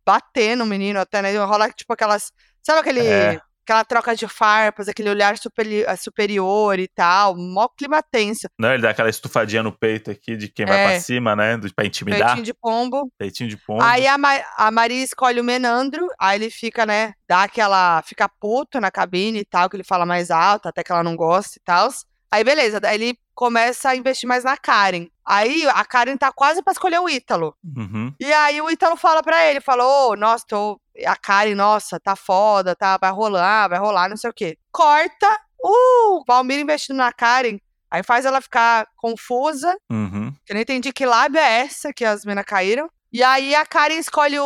bater no menino até, né? Rola, tipo, aquelas, sabe aquele... É. Aquela troca de farpas, aquele olhar superi- superior e tal, mó clima tenso. Não, ele dá aquela estufadinha no peito aqui de quem vai É. pra cima, né? Do, pra intimidar. Peitinho de pombo. Peitinho de pombo. Aí a, Ma- a Maria escolhe o Menandro, aí ele fica, né, dá aquela, fica puto na cabine e tal, que ele fala mais alto, até que ela não gosta e tal. Aí beleza, daí ele começa a investir mais na Karen. Aí a Karen tá quase pra escolher o Ítalo. Uhum. E aí o Ítalo fala pra ele, falou, ô, nossa, tô... a Karen, nossa, tá foda, tá, vai rolar, vai rolar, não sei o quê. Corta, uh, Valmir investindo na Karen, aí faz ela ficar confusa, Uhum. eu não entendi que lábia é essa que as minas caíram. E aí a Karen escolhe o,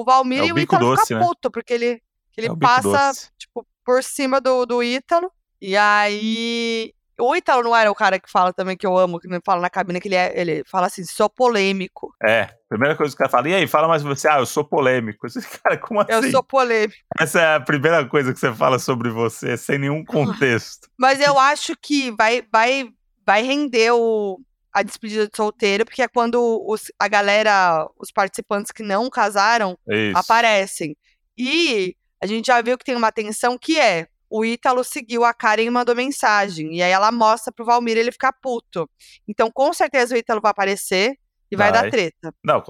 o Valmir É o e o Ítalo doce, fica né? puto, porque ele, ele É o passa, tipo, por cima do, do Ítalo. E aí. O Ítalo não era o cara que fala também que eu amo, que fala na cabine, que ele, é, ele fala assim, sou polêmico. É, primeira coisa que o cara fala, e aí, fala mais você, ah, eu sou polêmico. Esse Cara, como assim? Eu sou polêmico. Essa é a primeira coisa que você fala sobre você, sem nenhum contexto. Mas eu acho que vai, vai, vai render o, a despedida de solteiro, porque é quando os, a galera, os participantes que não casaram, isso. aparecem. E a gente já viu que tem uma tensão que é o Ítalo seguiu a Karen e mandou mensagem. E aí ela mostra pro Valmir ele ficar puto. Então, com certeza, o Ítalo vai aparecer e vai, vai dar treta. Não,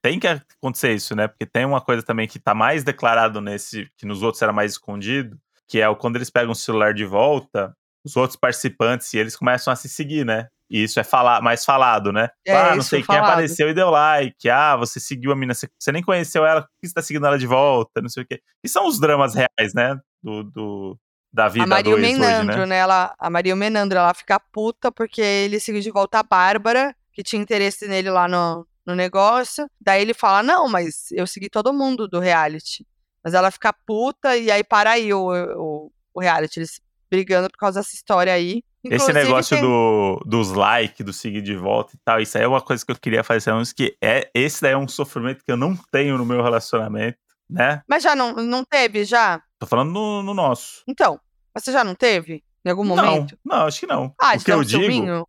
tem que acontecer isso, né? Porque tem uma coisa também que tá mais declarado nesse, que nos outros era mais escondido, que é o quando eles pegam o celular de volta, os outros participantes, e eles começam a se seguir, né? E isso é falar, mais falado, né? É, ah, não sei quem apareceu e deu like. Ah, você seguiu a mina, você nem conheceu ela, por que você tá seguindo ela de volta? Não sei o quê. E são os dramas reais, né? Do, do da vida a Maria Menandro, hoje, né? né? Ela, a Maria Menandro, ela fica puta porque ele seguiu de volta a Bárbara, que tinha interesse nele lá no, no negócio. Daí ele fala: Não, mas eu segui todo mundo do reality. Mas ela fica puta e aí para aí o, o, o reality. Eles brigando por causa dessa história aí. Inclusive, Esse negócio tem... do, dos likes, do seguir de volta e tal, isso aí é uma coisa que eu queria fazer antes, que é, esse daí é um sofrimento que eu não tenho no meu relacionamento, né? Mas já não, não teve, já? Tô falando no, no nosso. Então, mas você já não teve? Em algum momento? Não, não acho que não. Ah, o que eu digo?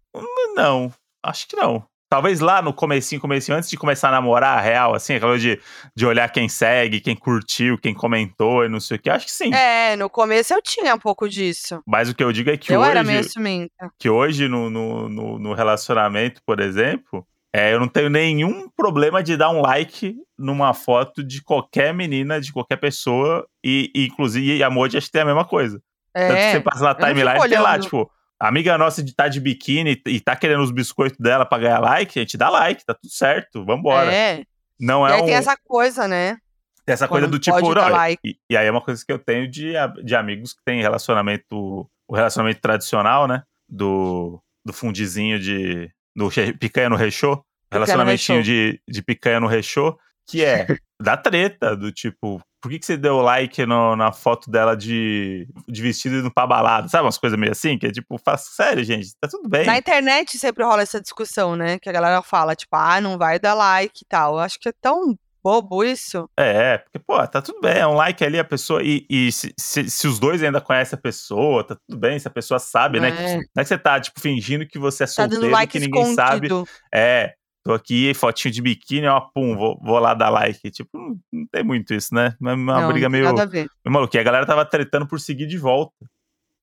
Não, acho que não. Talvez lá no comecinho, comecinho, antes de começar a namorar a real, assim, aquela de, de olhar quem segue, quem curtiu, quem comentou e não sei o que, acho que sim. É, no começo eu tinha um pouco disso. Mas o que eu digo é que eu hoje... Eu era meio ciumenta. Que hoje, no, no, no, no relacionamento, por exemplo, é, eu não tenho nenhum problema de dar um like numa foto de qualquer menina, de qualquer pessoa, e, e inclusive a Moji acho que tem a mesma coisa. É, Tanto que você passa na timeline, tem lá, tipo, amiga nossa de tá de biquíni e tá querendo os biscoitos dela pra ganhar like, a gente dá like, tá tudo certo, vambora. É. Não é e aí um... tem essa coisa, né? Tem essa coisa do tipo, olha, like. e, e, aí é uma coisa que eu tenho de, de amigos que tem relacionamento, o relacionamento tradicional, né? Do, do fundizinho de, do picanha no rechô, relacionamentinho de, de picanha no rechô, que é da treta, do tipo, por que, que você deu like no, na foto dela de, de vestido indo pra balada? Sabe umas coisas meio assim? Que é tipo, faz, sério, gente, tá tudo bem. Na internet sempre rola essa discussão, né? Que a galera fala, tipo, ah, não vai dar like e tal. Eu acho que é tão bobo isso. É, porque, pô, tá tudo bem, é um like ali, a pessoa. E, e se, se, se, os dois ainda conhecem a pessoa, tá tudo bem, se a pessoa sabe, é. né? Que, não é que você tá, tipo, fingindo que você é solteiro, tá like que ninguém escondido. sabe. É, tô aqui, fotinho de biquíni, ó, pum, vou, vou lá dar like. Tipo, não, não tem muito isso, né? É uma não, briga meio. Nada a ver. meio maluca. E a galera tava tretando por seguir de volta.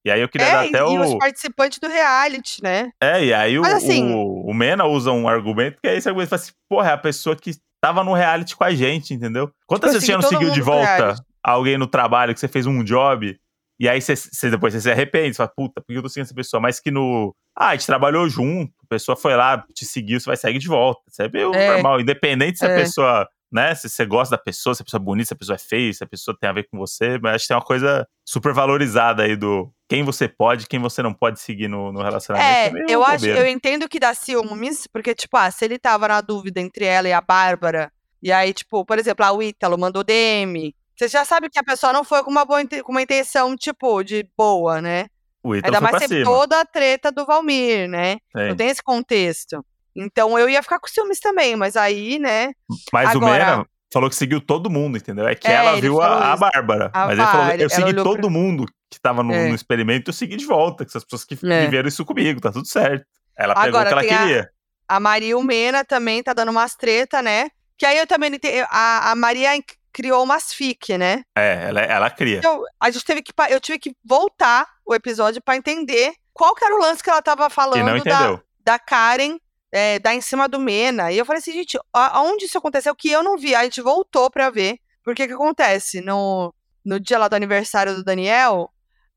E aí eu queria é, dar até e o. E os participantes do reality, né? É, e aí o, assim... o, o, Mena usa um argumento que é esse argumento, fala assim, porra, é a pessoa que tava no reality com a gente, entendeu? Quantas tipo, vezes você não seguiu de volta alguém no trabalho que você fez um job e aí você, você depois você se arrepende, você fala, puta, por que eu tô seguindo essa pessoa? Mas que no. Ah, a gente trabalhou junto, a pessoa foi lá, te seguiu, você vai seguir de volta. Isso é meio é, normal, independente se é. a pessoa, né? Se você gosta da pessoa, se a pessoa é bonita, se a pessoa é feia, se a pessoa tem a ver com você, mas acho que tem uma coisa super valorizada aí do quem você pode quem você não pode seguir no, no relacionamento. É, é eu acho, eu entendo que dá ciúmes, porque, tipo, ah, se ele tava na dúvida entre ela e a Bárbara, e aí, tipo, por exemplo, a Ítalo mandou DM, você já sabe que a pessoa não foi com uma, boa, com uma intenção, tipo, de boa, né? O Ítalo Ainda mais teve toda a treta do Valmir, né? Sim. Não tem esse contexto. Então eu ia ficar com ciúmes também, mas aí, né? Mas Agora... o Mena falou que seguiu todo mundo, entendeu? É que é, ela viu a, a, Bárbara. A mas ele falou: eu segui todo mundo que tava no, é. no, experimento, eu segui de volta, que essas pessoas que é. viveram isso comigo, tá tudo certo. Ela pegou Agora, o que ela queria. A, a Maria Mena também tá dando umas treta, né? Que aí eu também entendi. A, a Maria criou umas fic, né? É, ela, ela cria. Então, a gente teve que. Eu tive que voltar o episódio para entender qual que era o lance que ela tava falando não. Da, da Karen. É, da em cima do Mena. E eu falei assim, gente, aonde isso aconteceu que eu não vi? a gente voltou pra ver. Porque que acontece? No, no dia lá do aniversário do Daniel,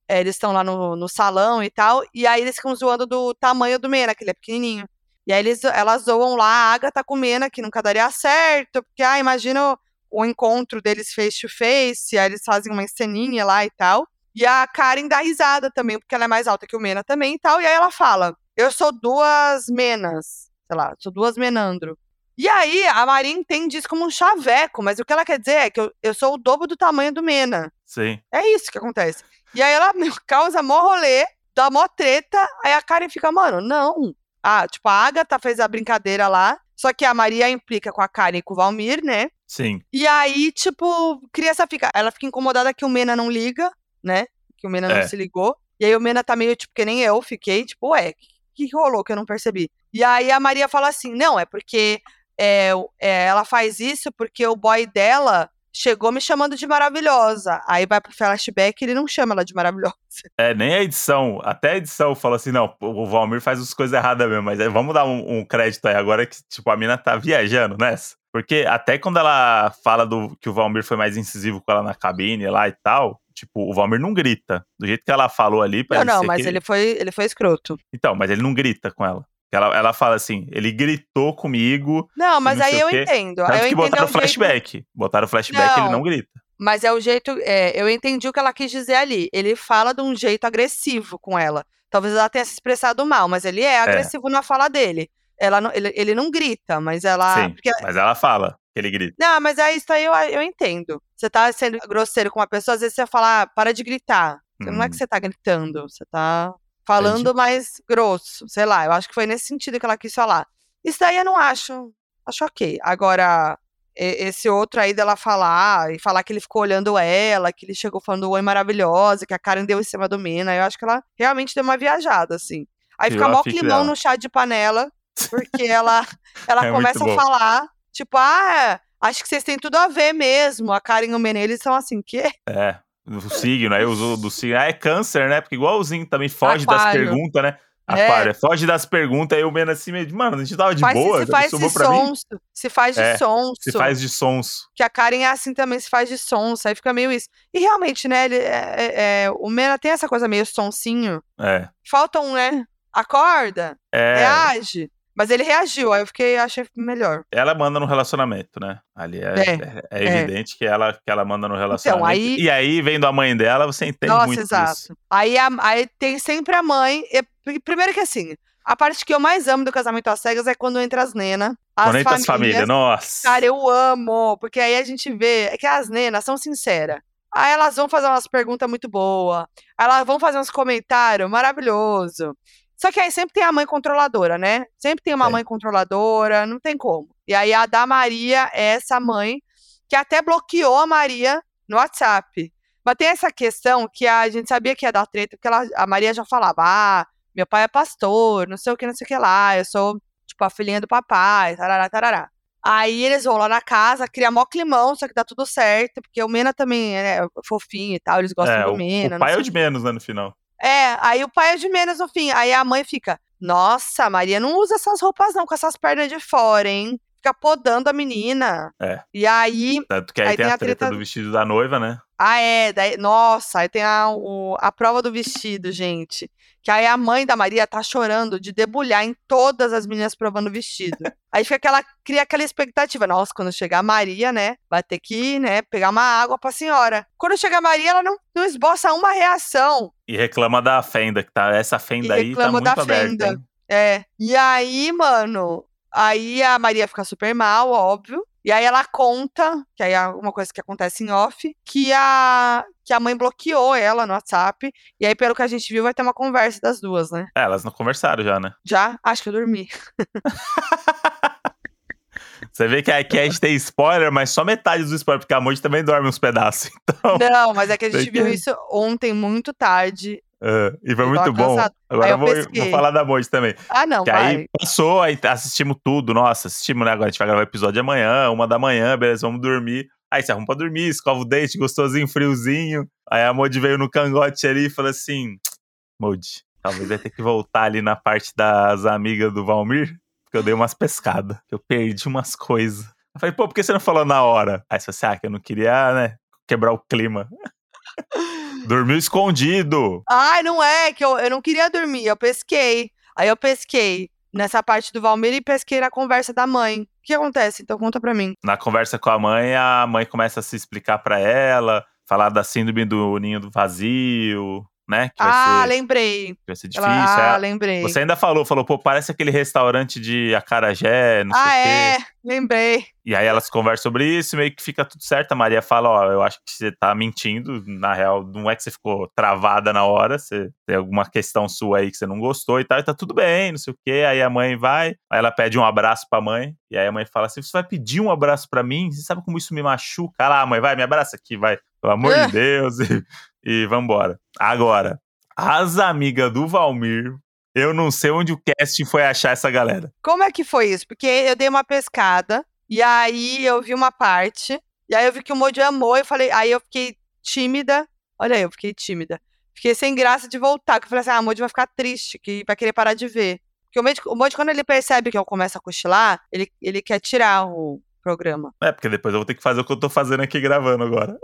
é, eles estão lá no, no salão e tal, e aí eles ficam zoando do tamanho do Mena, que ele é pequenininho. E aí eles, elas zoam lá a Agatha com o Mena, que nunca daria certo, porque, ah, imagina o encontro deles face to face, aí eles fazem uma ceninha lá e tal. E a Karen dá risada também, porque ela é mais alta que o Mena também e tal. E aí ela fala: Eu sou duas Menas. Sei lá, sou duas Menandro. E aí a Maria entende isso como um chaveco, mas o que ela quer dizer é que eu, eu sou o dobro do tamanho do Mena. Sim. É isso que acontece. E aí ela causa mó rolê, dá mó treta, aí a Karen fica, mano, não. Ah, tipo, a Agatha fez a brincadeira lá, só que a Maria implica com a Karen e com o Valmir, né? Sim. E aí, tipo, cria essa fica. Ela fica incomodada que o Mena não liga, né? Que o Mena é. não se ligou. E aí o Mena tá meio, tipo, que nem eu fiquei, tipo, ué, o que, que rolou que eu não percebi? E aí a Maria fala assim: não, é porque é, é, ela faz isso porque o boy dela chegou me chamando de maravilhosa. Aí vai pro flashback ele não chama ela de maravilhosa. É, nem a edição. Até a edição fala assim: não, o Valmir faz as coisas erradas mesmo. Mas aí, vamos dar um, um, crédito aí agora que, tipo, a mina tá viajando nessa. Porque até quando ela fala do que o Valmir foi mais incisivo com ela na cabine lá e tal, tipo, o Valmir não grita. Do jeito que ela falou ali, Não, não, mas que... ele, foi, ele foi escroto. Então, mas ele não grita com ela. Ela, ela fala assim, ele gritou comigo. Não, mas não aí eu entendo. Tanto aí eu que botaram o flashback. Jeito... Botaram o flashback não, ele não grita. Mas é o jeito. É, eu entendi o que ela quis dizer ali. Ele fala de um jeito agressivo com ela. Talvez ela tenha se expressado mal, mas ele é, é. agressivo é. na fala dele. Ela não, ele, ele não grita, mas ela. Sim, porque... mas ela fala ele grita. Não, mas é isso aí eu, eu entendo. Você tá sendo grosseiro com uma pessoa, às vezes você fala, ah, para de gritar. Hum. Não é que hum. você tá gritando, você tá falando Entendi. mais grosso, sei lá. Eu acho que foi nesse sentido que ela quis falar. Isso daí eu não acho. Acho ok. Agora, esse outro aí dela falar e falar que ele ficou olhando ela, que ele chegou falando oi maravilhosa, que a Karen deu em cima do Mina, eu acho que ela realmente deu uma viajada, assim. Aí fica mó climão dela. no chá de panela, porque ela, ela é começa a falar, tipo, ah, acho que vocês têm tudo a ver mesmo. A Karen e o Mene, eles são assim, quê? É, o signo, aí usou do signo. Ah, é câncer, né? Porque igualzinho também foge Aquário. das perguntas, né? É. Aquário, é. foge das perguntas, aí o Mena assim, mano, a gente tava de boa. Se faz de sonso, se faz de é, sonso. Se faz de sonso. Que a Karen é assim também, se faz de sonso, aí fica meio isso. E realmente, né, ele, é, é, é o Mena tem essa coisa meio sonsinho. É. Falta um, né? Acorda, é. reage. Mas ele reagiu, aí eu fiquei, achei melhor. Ela manda no relacionamento, né? Ali é, é, é, é, é. evidente que, ela, que ela manda no então, relacionamento. Então, aí... E aí, vendo a mãe dela, você entende Nossa, muito exato. isso. Aí, a, aí tem sempre a mãe. E, primeiro que assim, a parte que eu mais amo do casamento às cegas é quando entra as nenas. Quando entra as famílias, nossa. Cara, eu amo, porque aí a gente vê é que as nenas são sinceras. Aí elas vão fazer umas perguntas muito boas. Elas vão fazer uns comentários maravilhoso. Só que aí sempre tem a mãe controladora, né? Sempre tem uma é. mãe controladora, não tem como. E aí a da Maria é essa mãe que até bloqueou a Maria no WhatsApp. Mas tem essa questão que a gente sabia que ia dar treta, porque ela, a Maria já falava, ah, meu pai é pastor, não sei o que, não sei o que lá, eu sou, tipo, a filhinha do papai, tarará, tarará. Aí eles vão lá na casa, cria mó climão, só que dá tudo certo, porque o Mena também é fofinho e tal, eles gostam é, do Mena. O pai é o de menos, né, no final. É, aí o pai é de menos no fim. Aí a mãe fica, nossa, Maria não usa essas roupas não, com essas pernas de fora, hein? Fica podando a menina. É. E aí. Tanto que aí, aí tem, tem, a treta, treta, do vestido da noiva, né? Ah, é. Daí, nossa, aí tem a, o, a prova do vestido, gente. Que aí a mãe da Maria tá chorando de debulhar em todas as meninas provando o vestido. aí fica aquela, cria aquela expectativa. Nossa, quando chegar a Maria, né, vai ter que, né, pegar uma água pra senhora. Quando chega a Maria, ela não, não esboça uma reação. E reclama da fenda, que tá, essa fenda e aí tá muito da aberta. Fenda. Hein? É. E aí, mano, aí a Maria fica super mal, óbvio. E aí ela conta, que aí é uma coisa que acontece em off, que a, que a mãe bloqueou ela no WhatsApp. E aí, pelo que a gente viu, vai ter uma conversa das duas, né? É, elas não conversaram já, né? Já? Acho que eu dormi. Você vê que aqui a gente tem spoiler, mas só metade dos spoilers, porque a Moji também dorme uns pedaços. Então... Não, mas é que a gente viu isso ontem muito tarde. Uh, e foi muito bom. Agora eu vou, vou, falar da Moji também. Ah, não, que vai. aí passou, aí assistimos tudo. Nossa, assistimos, né? Agora a gente vai gravar o episódio amanhã, uma da manhã, beleza, vamos dormir. Aí você arruma pra dormir, escova o dente, gostosinho, friozinho. Aí a Moji veio no cangote ali e falou assim: Moji, talvez vai ter que voltar ali na parte das amigas do Valmir, porque eu dei umas pescadas, eu perdi umas coisas. Eu falei, pô, por que você não falou na hora? Aí você falou assim, ah, que eu não queria, né, quebrar o clima. Dormiu escondido. Ai, não é, que eu, eu não queria dormir, eu pesquei. Aí eu pesquei nessa parte do Valmir e pesquei na conversa da mãe. O que acontece? Então conta pra mim. Na conversa com a mãe, a mãe começa a se explicar para ela, falar da síndrome do ninho do vazio, né? Que ah, ser, lembrei. vai ser difícil. ah, é, lembrei. Você ainda falou, falou, pô, parece aquele restaurante de acarajé, não ah, sei o é, quê. lembrei. E aí elas conversam sobre isso, meio que fica tudo certo. A Maria fala, ó, eu acho que você tá mentindo. Na real, não é que você ficou travada na hora, você tem alguma questão sua aí que você não gostou e tal, e tá tudo bem, não sei o quê. Aí a mãe vai, aí ela pede um abraço pra mãe, e aí a mãe fala assim: você vai pedir um abraço pra mim? Você sabe como isso me machuca? Ah lá, mãe, vai, me abraça aqui, vai. Pelo amor de Deus. E, e vambora. Agora, as amigas do Valmir. Eu não sei onde o cast foi achar essa galera. Como é que foi isso? Porque eu dei uma pescada e aí eu vi uma parte E aí eu vi que o Moji amou, eu falei, aí eu fiquei tímida. Olha aí, eu fiquei tímida. Fiquei sem graça de voltar, porque eu falei assim, ah, o Moji vai ficar triste, que vai querer parar de ver. Porque o Moji, o Moji quando ele percebe que eu começo a cochilar, ele, ele quer tirar o programa. É, porque depois eu vou ter que fazer o que eu tô fazendo aqui gravando agora.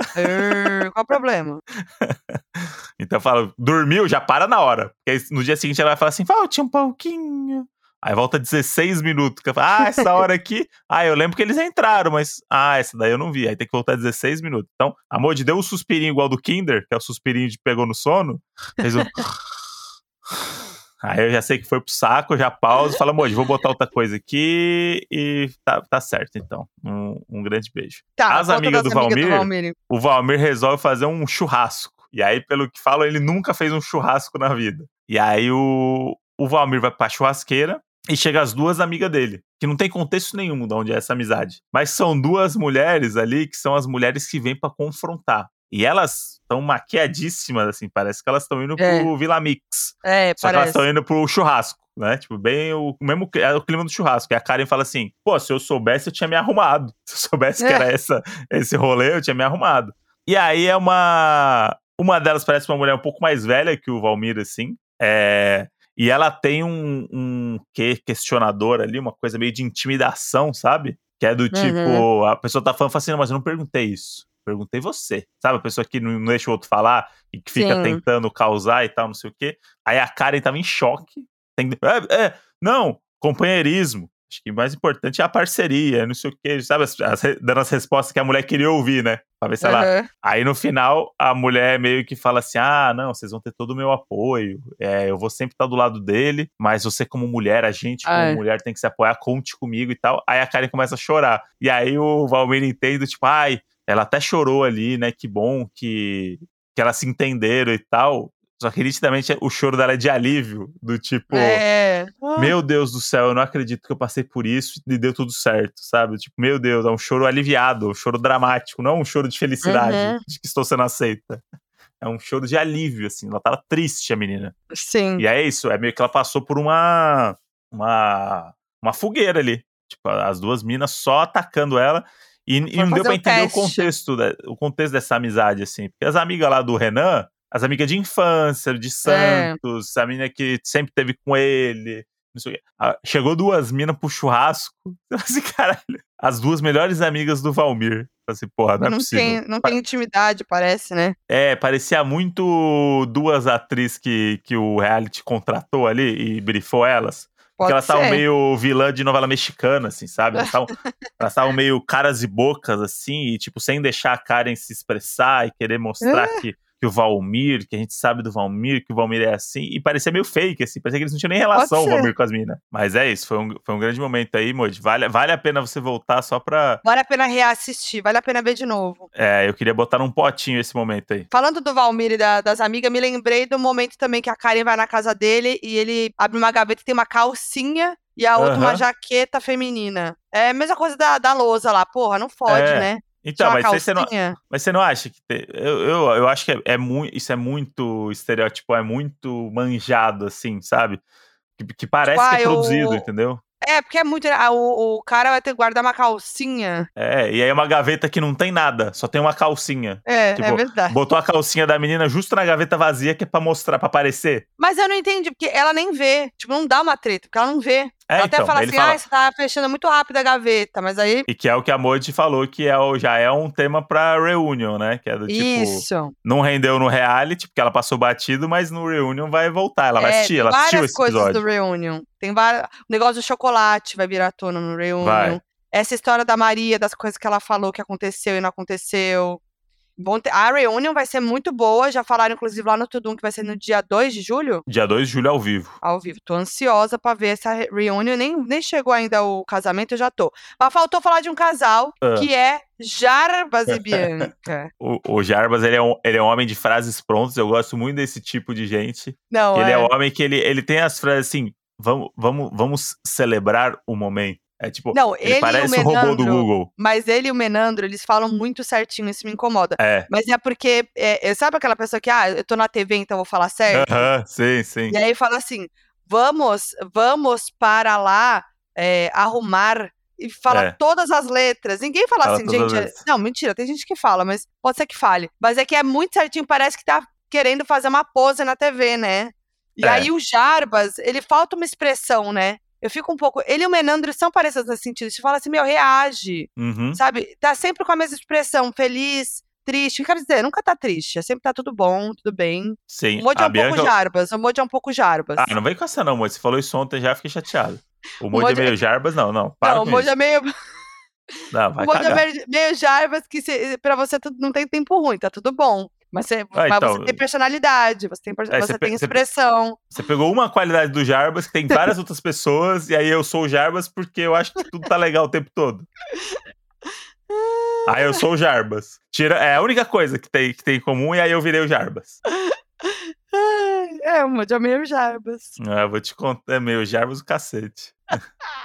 Qual o problema? então eu falo, dormiu, já para na hora. Porque no dia seguinte ela vai falar assim, falte um pouquinho. Aí volta 16 minutos. Que eu falo, ah, essa hora aqui. Ah, eu lembro que eles entraram, mas. Ah, essa daí eu não vi. Aí tem que voltar 16 minutos. Então, a Modi deu um suspirinho igual do Kinder, que é o suspirinho de pegou no sono. Fez um. Aí eu já sei que foi pro saco, já pausa, fala, Moji, vou botar outra coisa aqui e tá, tá certo, então. Um, um grande beijo. Tá, As amigas do amigas Valmir, do Valmir. o Valmir resolve fazer um churrasco. E aí, pelo que falam, ele nunca fez um churrasco na vida. E aí o, o Valmir vai pra churrasqueira e chega as duas amigas dele, que não tem contexto nenhum de onde é essa amizade. Mas são duas mulheres ali que são as mulheres que vêm pra confrontar. E elas estão maquiadíssimas, assim, parece que elas estão indo É. pro Vila Mix. É, Só que elas parece. estão indo pro churrasco, né? Tipo, bem o o mesmo é o clima do churrasco. E a Karen fala assim: pô, se eu soubesse, eu tinha me arrumado. Se eu soubesse que É. era essa, esse rolê, eu tinha me arrumado. E aí é uma. Uma delas parece uma mulher um pouco mais velha que o Valmir, assim. É. E ela tem um, um quê questionador ali, uma coisa meio de intimidação, sabe? Que é do tipo, Uhum. a pessoa tá falando, fala assim, não, mas eu não perguntei isso. Perguntei você. Sabe? A pessoa que não, não deixa o outro falar e que fica Sim. tentando causar e tal, não sei o quê. Aí a Karen tava em choque. Tem, é, é, não, companheirismo. Acho que o mais importante é a parceria, não sei o quê. Sabe? As, as, dando as respostas que a mulher queria ouvir, né? Pra ver se ela Aham. Aí no final, a mulher meio que fala assim: ah, não, vocês vão ter todo o meu apoio. É, eu vou sempre estar do lado dele, mas você, como mulher, a gente, como mulher, tem que se apoiar, conte comigo e tal. Aí a Karen começa a chorar. E aí o Valmir entende, tipo, ai, ela até chorou ali, né? Que bom que, que elas se entenderam e tal. Só que nitidamente o choro dela é de alívio, do tipo. É. Meu Deus do céu, eu não acredito que eu passei por isso e deu tudo certo, sabe? Tipo, meu Deus, é um choro aliviado, um choro dramático, não um choro de felicidade, Uhum. de que estou sendo aceita. É um choro de alívio, assim. Ela tava triste, a menina. Sim. E é isso, é meio que ela passou por uma. Uma, uma fogueira ali. Tipo, as duas minas só atacando ela. E, e não deu pra entender o contexto, o contexto dessa amizade, assim. Porque as amigas lá do Renan, as amigas de infância, É. de Santos, a menina que sempre teve com ele. Não sei o quê. Chegou duas minas pro churrasco. Assim, caralho. As duas melhores amigas do Valmir. Assim, porra, não é não tem, não tem intimidade, parece, né? É, parecia muito duas atrizes que, que o reality contratou ali e brifou elas. Porque Pode elas estavam meio vilã de novela mexicana, assim, sabe? Elas estavam elas estavam meio caras e bocas, assim, e tipo, sem deixar a Karen se expressar e querer mostrar É. que, que o Valmir, que a gente sabe do Valmir, que o Valmir é assim, e parecia meio fake, assim, parecia que eles não tinham nem relação, o. Valmir com as minas. Mas é isso, foi um, foi um grande momento aí, Moji. Vale, vale a pena você voltar só pra. Vale a pena reassistir, vale a pena ver de novo. É, eu queria botar num potinho esse momento aí. Falando do Valmir e da- das amigas, me lembrei do momento também que a Karen vai na casa dele e ele abre uma gaveta e tem uma calcinha e a outra uma Aham. jaqueta feminina. É a mesma coisa da, da lousa lá, porra, não fode, É. né? Então, mas você não. Mas você não acha que. te- Eu, eu, eu acho que é, é muito. Isso é muito estereótipo, é muito manjado, assim, sabe? Que, que parece Tipo, que é ah, eu- produzido, entendeu? É, porque é muito. ah, O, o cara vai ter que guardar uma calcinha. É, e aí é uma gaveta que não tem nada, só tem uma calcinha. É, Tipo, é verdade. Botou a calcinha da menina justo na gaveta vazia, que é pra mostrar, pra aparecer. Mas eu não entendi, porque ela nem vê. Tipo, não dá uma treta, porque ela não vê. É, ela até então, fala ele assim, fala- ah, você tá fechando muito rápido a gaveta, mas aí. E que é o que a Moji falou, que é o, já é um tema pra reunion, né? Que é do tipo. Isso. Não rendeu no reality, porque ela passou batido, mas no reunion vai voltar. Ela vai É, assistir, ela assistiu várias esse coisas episódio. do Reunion. Tem várias. O negócio do chocolate vai vir à tona no Reunion. Vai. Essa história da Maria, das coisas que ela falou que aconteceu e não aconteceu. Bom, a Reunion vai ser muito boa. Já falaram, inclusive, lá no Tudum que vai ser no dia 2 de julho, Dia 2 de julho ao vivo. ao vivo. Tô ansiosa pra ver essa re- Reunion. Nem, nem chegou ainda o casamento, eu já tô. Mas faltou falar de um casal Ah. que é Jarbas e Bianca. O, o Jarbas, ele é, um, ele é um homem de frases prontas. Eu gosto muito desse tipo de gente. Não, Que ele é. é um homem que ele, ele tem as frases assim: vamos, vamos, vamos celebrar o momento. É tipo, Não, ele, ele, parece o o robô do Menandro, Google. mas ele e o Menandro, eles falam muito certinho, isso me incomoda. É. Mas é porque, é, é, sabe aquela pessoa que, ah, eu tô na TV, então eu vou falar certo? Aham, sim, sim. E aí fala assim, vamos, vamos para lá é, arrumar e fala É. todas as letras. Ninguém fala, Fala assim, gente. é-. Não, mentira, tem gente que fala, mas pode ser que fale. Mas é que é muito certinho, parece que tá querendo fazer uma pose na TV, né? E É. aí o Jarbas, ele falta uma expressão, né? Eu fico um pouco. Ele e o Menandro são parecidos nesse sentido. Você fala assim, meu, reage. Uhum. Sabe? Tá sempre com a mesma expressão, feliz, triste. Quer dizer, nunca tá triste. Sempre tá tudo bom, tudo bem. Sim. O Moji é um Bianca. pouco Jarbas. O Moji é um pouco Jarbas. Ah, não vem com essa não, Moji. Você falou isso ontem já, fiquei chateado. O Moji é Moji é- meio Jarbas, não, não. Para não, o Moji isso. é meio. Não, O vai Moji é cagar. meio, meio Jarbas que se, pra você não tem tempo ruim, tá tudo bom. Mas, você, mas então, você tem personalidade, você tem, É, você tem expressão. Você pegou uma qualidade do Jarbas, que tem várias outras pessoas, e aí eu sou o Jarbas porque eu acho que tudo tá legal o tempo todo. Aí eu sou o Jarbas. Tira, é a única coisa que tem, que tem em comum, e aí eu virei o Jarbas. É, Moji é meio Jarbas. Ah, eu vou te contar, é meu, Jarbas o cacete.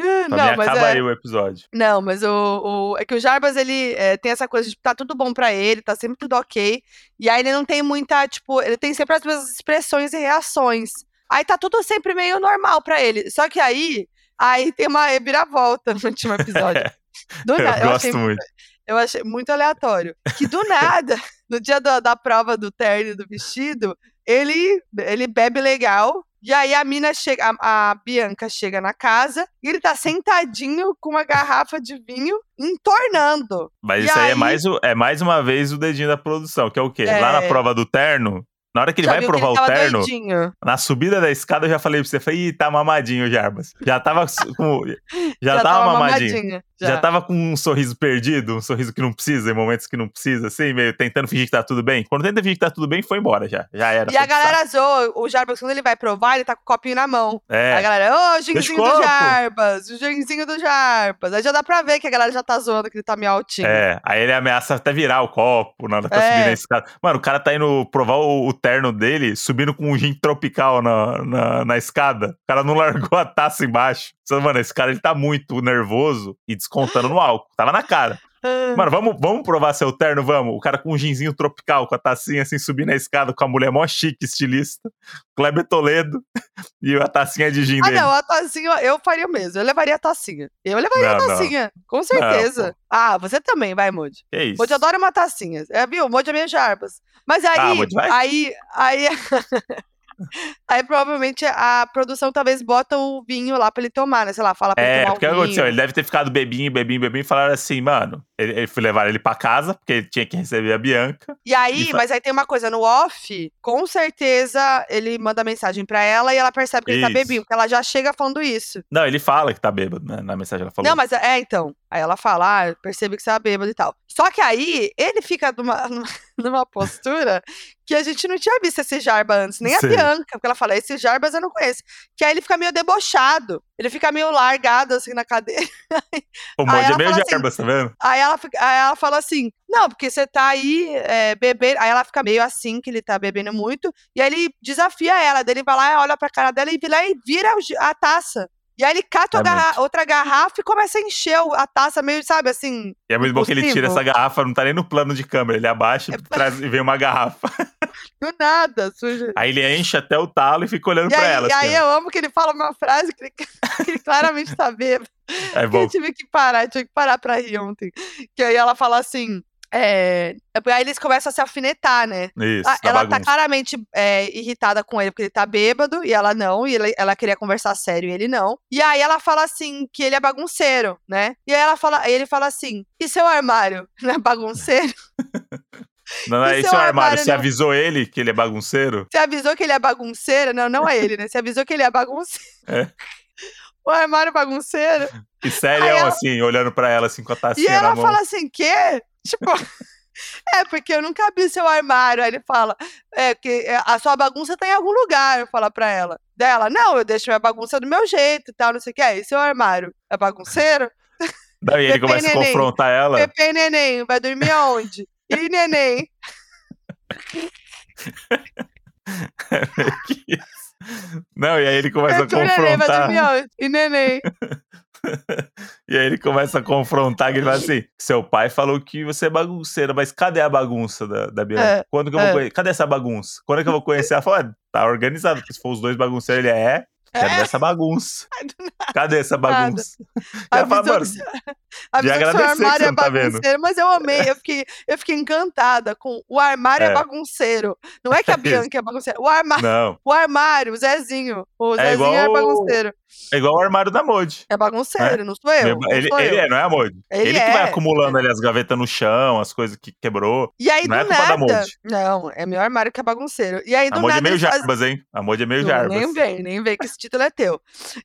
Não, mas acaba é. aí o episódio. Não, mas o, o- é que o Jarbas, ele é, tem essa coisa de tá tudo bom pra ele, tá sempre tudo ok. E aí ele não tem muita, tipo, ele tem sempre as mesmas expressões e reações. Aí tá tudo sempre meio normal pra ele. Só que aí, aí tem uma reviravolta no último episódio. Do eu nada, eu, gosto achei, muito. eu achei muito aleatório. Que do nada, no dia da, da prova do terno e do vestido, ele, ele bebe legal. E aí a mina chega, a, a Bianca chega na casa e ele tá sentadinho com uma garrafa de vinho entornando. Mas E isso aí, é, aí- mais, o- é mais uma vez o dedinho da produção, que é o quê? Lá na É. prova do terno, na hora que ele Já vai provar ele o tava terno, doidinho. na subida da escada eu já falei pra você, falei, ih, tá mamadinho Jarbas. Já tava com. Já, tava, mamadinho. Já. tava com um sorriso perdido, um sorriso que não precisa, em momentos que não precisa, assim, meio tentando fingir que tá tudo bem. Quando tenta fingir que tá tudo bem, foi embora já. Já era. E a galera zoa, o Jarbas, quando ele vai provar, ele tá com o copinho na mão. É. A galera, ô, ginzinho do copo. Jarbas, o ginzinho do Jarbas. Aí já dá pra ver que a galera já tá zoando que ele tá meio altinho. É, aí ele ameaça até virar o copo na hora que tá É. subindo a escada. Mano, o cara tá indo provar o, o terno dele, subindo com um gin tropical na, na, na escada. O cara não largou a taça embaixo. Mano, esse cara ele tá muito nervoso e descontando no álcool. Tava na cara. Ah, Mano, vamos, vamos provar seu terno, vamos. O cara com um ginzinho tropical, com a tacinha assim, subindo a escada, com a mulher mó chique, estilista. Kleber Toledo e a tacinha de gin Ah, dele. não, a tacinha, eu faria o mesmo. Eu levaria a tacinha. Eu levaria Não, a não. tacinha, com certeza. ah, você também, vai, Moody. Que isso? Moody adora uma tacinha. É, viu? Moody é meio Jarbas. Mas aí, Ah, Moody vai? aí, aí, aí provavelmente a produção talvez bota o vinho lá pra ele tomar, né? Sei lá, fala pra ele É, tomar porque o que aconteceu? Ele deve ter ficado bebinho, bebinho, bebinho e falaram assim, mano. Ele, ele foi levar ele pra casa, porque ele tinha que receber a Bianca. E aí, E mas aí tem uma coisa, no off, com certeza ele manda mensagem pra ela e ela percebe que ele tá Isso. bebinho, porque ela já chega falando isso. Não, ele fala que tá bêbado, né? Na mensagem ela falou. Não, mas é, então. Aí ela fala, ah, percebe que você é bêbado e tal. Só que aí, ele fica numa, numa postura que a gente não tinha visto esse Jarba antes, nem a Sei. Bianca, porque ela fala, esse Jarbas eu não conheço. Que aí ele fica meio debochado, ele fica meio largado assim na cadeira. o Moody é meio fala assim, Jarbas, tá vendo? Aí ela, aí ela fala assim: Não, porque você tá aí é, bebendo. Aí ela fica meio assim, que ele tá bebendo muito. E aí ele desafia ela. Daí ele vai lá, olha pra cara dela e lá e vira a taça. E aí ele cata É garra- outra garrafa e começa a encher a taça, meio, sabe, assim. E é muito bom que ele tira essa garrafa, não tá nem no plano de câmera. Ele abaixa É e, traz, e vem uma garrafa. Do nada, suja. Aí ele enche até o talo e fica olhando E pra aí, ela. e assim, aí eu amo que ele fala uma frase que ele, que ele claramente tá bêbado. É Que bom. eu tive que parar, eu tive que parar pra rir ontem. Que aí ela fala assim. É, aí eles começam a se alfinetar, né? Isso, da ela tá bagunça. claramente é, irritada com ele porque ele tá bêbado e ela não, e ela, ela queria conversar sério e ele não. E aí ela fala assim que ele é bagunceiro, né? E aí ela fala, ele fala assim: "E seu armário, não é bagunceiro? Não, não é e esse seu o armário. Você não- avisou ele que ele é bagunceiro? Você avisou que ele é bagunceiro? Não, não é ele, né? Você avisou que ele é bagunceiro. É. O armário bagunceiro. E sério, Aí ela- assim, olhando pra ela, assim, com a E tacinha ela na mão. fala assim, quê? Tipo, é, porque eu nunca abri seu armário. Aí ele fala, é, que é, a sua bagunça tá em algum lugar, fala pra ela. Dela, não, eu deixo minha bagunça do meu jeito e tal, não sei o que. Aí, seu armário é bagunceiro? Daí ele Pepe começa a neném. confrontar ela. Pepe neném, vai dormir aonde? E neném? Isso? Não, e aí ele começa a e neném, vai confrontar. dormir aonde? E neném? E aí ele começa a confrontar, ele fala assim: seu pai falou que você é bagunceira, mas cadê a bagunça da, da Bianca? É, Quando que eu é. vou conhecer? Cadê essa bagunça? Quando é que eu vou conhecer? Ela fala, "Ah, tá organizado, porque se for os dois bagunceiros, ele é. Quero É. ver essa bagunça. Cadê essa bagunça? Nada. Ela fala, Avisou mano, que que seu agradecer que você é não tá vendo. bagunceiro, mas eu amei, eu fiquei, eu fiquei encantada com o armário é, É. bagunceiro. Não é que a Isso. Bianca é bagunceira, o armário, Não, o armário, o Zezinho, o É Zezinho é igual bagunceiro. é igual o armário da Modi. É bagunceiro, não sou eu. não ele, sou ele eu. é, não é a Modi. Ele Ele, que vai é. acumulando ali as gavetas no chão, as coisas que quebrou. E aí, Não é do culpa da nada. Modi. Não, é meu armário que é bagunceiro. E aí, do A Modi é meio fazem- Jarbas, hein? A Modi é meio Não, Jarbas. Nem vem, nem vem que esse título é teu.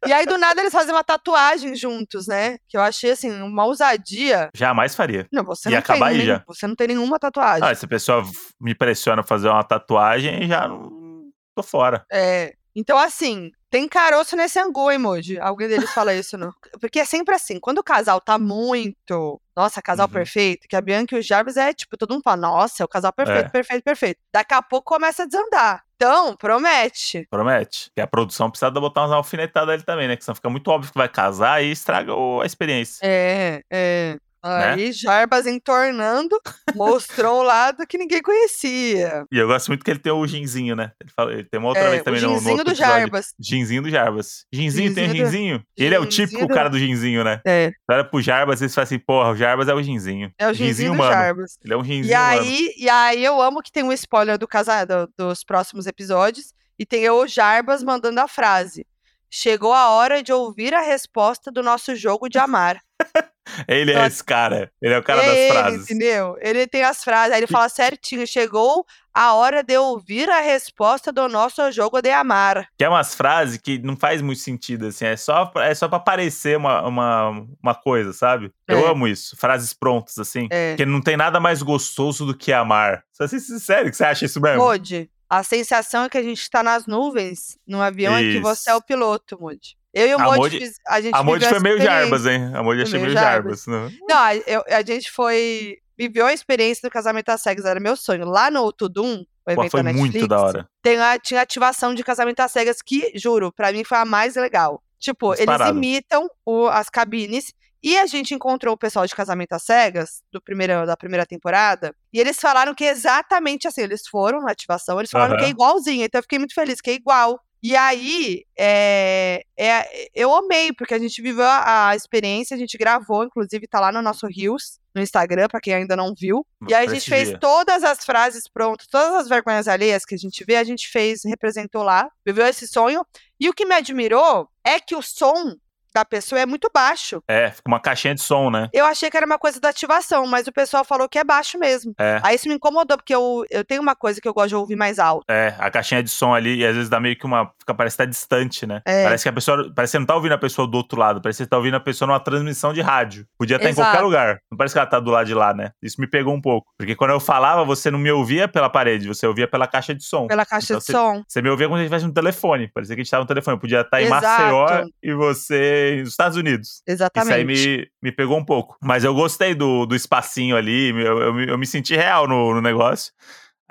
E aí, do nada, eles fazem uma tatuagem juntos, né? Que eu achei, assim, uma ousadia. Jamais faria. Não, você Ia não tem acabar aí nem- já. Você não tem nenhuma tatuagem. Ah, se a pessoa me pressiona a fazer uma tatuagem, já não tô fora. É. Então, assim, tem caroço nesse angu, emoji. Alguém deles fala isso, não? Porque é sempre assim, quando o casal tá muito. Nossa, casal Uhum. perfeito, que a Bianca e o Jarvis é tipo, todo mundo fala, nossa, é o casal perfeito, É. perfeito, perfeito. Daqui a pouco começa a desandar. Então, promete. Promete. Que a produção precisa botar umas alfinetadas ali também, né? Que senão fica muito óbvio que vai casar e estraga a experiência. É, é. Né? Aí, Jarbas entornando, mostrou um lado que ninguém conhecia. E eu gosto muito que ele tem o ginzinho, né? Ele, fala, ele tem uma outra É, vez o também no, no ginzinho do. Jarbas. Ginzinho do Jarbas. Ginzinho, tem do- ginzinho? Ele é o típico do- cara do ginzinho, né? É, Olha pro Jarbas e você fala assim, porra, o Jarbas é o ginzinho. é o ginzinho do humano. Jarbas. Ele é um ginzinho E humano. aí, e aí eu amo que tem um spoiler do casa, do- dos próximos episódios. E tem o Jarbas mandando a frase. Chegou a hora de ouvir a resposta do nosso jogo de amar. Ele é esse cara. Ele é o cara É das ele, frases. entendeu? Ele tem as frases, aí ele fala certinho. Chegou a hora de ouvir a resposta do nosso jogo de amar. Que é umas frases que não faz muito sentido, assim. É só, pra- é só pra parecer uma, uma, uma coisa, sabe? Eu É. amo isso. Frases prontas, assim. É. Porque não tem nada mais gostoso do que amar. Só ser sincero que você acha isso mesmo? Modi, a sensação é que a gente tá nas nuvens num avião e que você é o Isso. piloto, Modi. Eu e o Modi- fiz- a gente A Modi viveu foi meio. Jarbas, hein? A Modi Foi achei meio Jarbas. né? Não, a, eu- a gente foi. Viveu a experiência do casamento às cegas, era meu sonho. Lá no Tudum, o Pô, evento foi da Netflix, muito da hora. Tem a, tinha ativação de casamento às cegas que, juro, pra mim foi a mais legal. Tipo, Disparado. eles imitam o- as cabines e a gente encontrou o pessoal de casamento às cegas do primeiro, da primeira temporada e eles falaram que é exatamente assim. Eles foram na ativação, eles falaram que é igualzinho. Então eu fiquei muito feliz, que é igual. E aí, é, é, eu amei, porque a gente viveu a, a experiência, a gente gravou, inclusive tá lá no nosso Reels, no Instagram, pra quem ainda não viu. E aí a gente fez todas as frases prontas, todas as vergonhas alheias que a gente vê, a gente fez, representou lá, viveu esse sonho. E o que me admirou é que o som da pessoa é muito baixo. É, fica uma caixinha de som, né? Eu achei que era uma coisa da ativação, mas o pessoal falou que é baixo mesmo. É. Aí isso me incomodou, porque eu, eu tenho uma coisa que eu gosto de ouvir mais alto. É, a caixinha de som ali, e às vezes dá meio que uma. Fica, parece que tá distante, né? É. Parece que a pessoa. Parece que você não tá ouvindo a pessoa do outro lado. Parece que você tá ouvindo a pessoa numa transmissão de rádio. Podia estar em qualquer Exato. lugar. Não parece que ela tá do lado de lá, né? Isso me pegou um pouco. Porque quando eu falava, você não me ouvia pela parede, você ouvia pela caixa de som. Pela caixa Então de você- som. Você me ouvia a gente estivesse no telefone. Parecia que a gente tava no telefone. Eu podia estar em Exato. Maceió e você nos Estados Unidos. Exatamente. Isso aí me, me pegou um pouco. Mas eu gostei do, do espacinho ali, eu, eu, me- eu me senti real no, no negócio.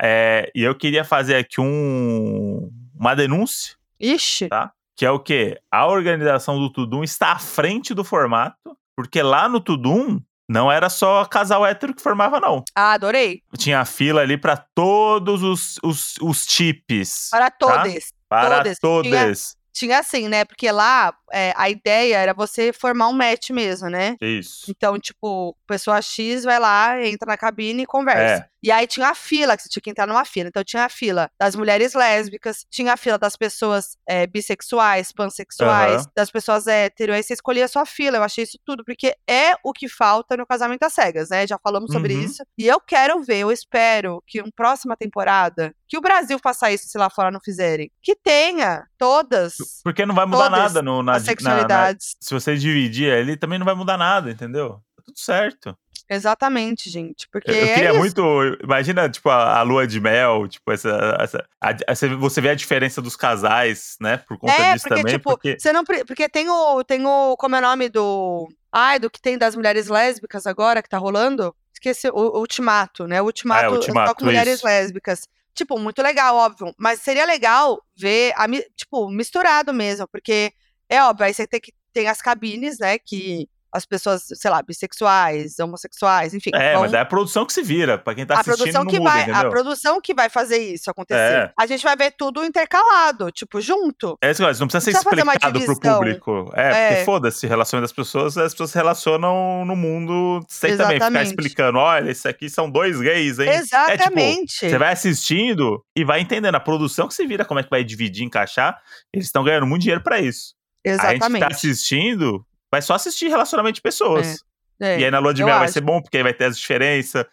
É, e eu queria fazer aqui um, uma denúncia, Ixi. Tá. que é o quê? A organização do Tudum está à frente do formato, porque lá no Tudum não era só casal hétero que formava, não. Ah, adorei. Tinha fila ali para todos os, os, os tipes. Para todos. Para todas. todas. Tinha assim, né? Porque lá é, a ideia era você formar um match mesmo, né? Isso. Então, tipo, pessoa X vai lá, entra na cabine e conversa. É. E aí tinha a fila, que você tinha que entrar numa fila. Então tinha a fila das mulheres lésbicas, tinha a fila das pessoas é, bissexuais, pansexuais, Aham. das pessoas hétero. Aí você escolhia a sua fila. Eu achei isso tudo, porque é o que falta no casamento às cegas, né? Já falamos sobre Uhum. isso. E eu quero ver, eu espero que uma próxima temporada, que o Brasil faça isso se lá fora não fizerem. Que tenha todas Porque não vai mudar nada no, na, as na- sexualidades. se você dividir ali, também não vai mudar nada, entendeu? Tá tudo certo. Exatamente, gente. Porque Eu, eu é queria isso. muito. Imagina, tipo, a, a lua de mel, tipo, essa. essa a- a- você- vê a diferença dos casais, né? Por conta É, disso porque, também. tipo, porque. você não. Porque tem o. Tem o. Como é o nome do. Ai, do que tem das mulheres lésbicas agora que tá rolando? Esqueci, o, o Ultimato, né? O Ultimato, Ah, é, é só Ultimato, com mulheres isso. lésbicas. Tipo, muito legal, óbvio. Mas seria legal ver, a, tipo, misturado mesmo, porque é óbvio, aí você tem que. Tem as cabines, né? Que as pessoas, sei lá, bissexuais, homossexuais, enfim. É, vão- mas é a produção que se vira. Pra quem tá a assistindo, produção que muda, vai, a produção que vai fazer isso acontecer. É. A gente vai ver tudo intercalado, tipo, junto. É isso, não precisa ser Não precisa fazer uma explicado pro público. É, É. porque foda-se, relacionamento das pessoas, as pessoas se relacionam no mundo sem também ficar Exatamente. explicando, olha, isso aqui são dois gays, hein? Exatamente. É, Você vai assistindo e vai entendendo a produção que se vira, como é que vai dividir, encaixar. Eles estão ganhando muito dinheiro pra isso. A gente que Exatamente. tá assistindo vai só assistir relacionamento de pessoas. É, E aí na lua de mel vai acho. ser bom, porque aí vai ter as diferenças.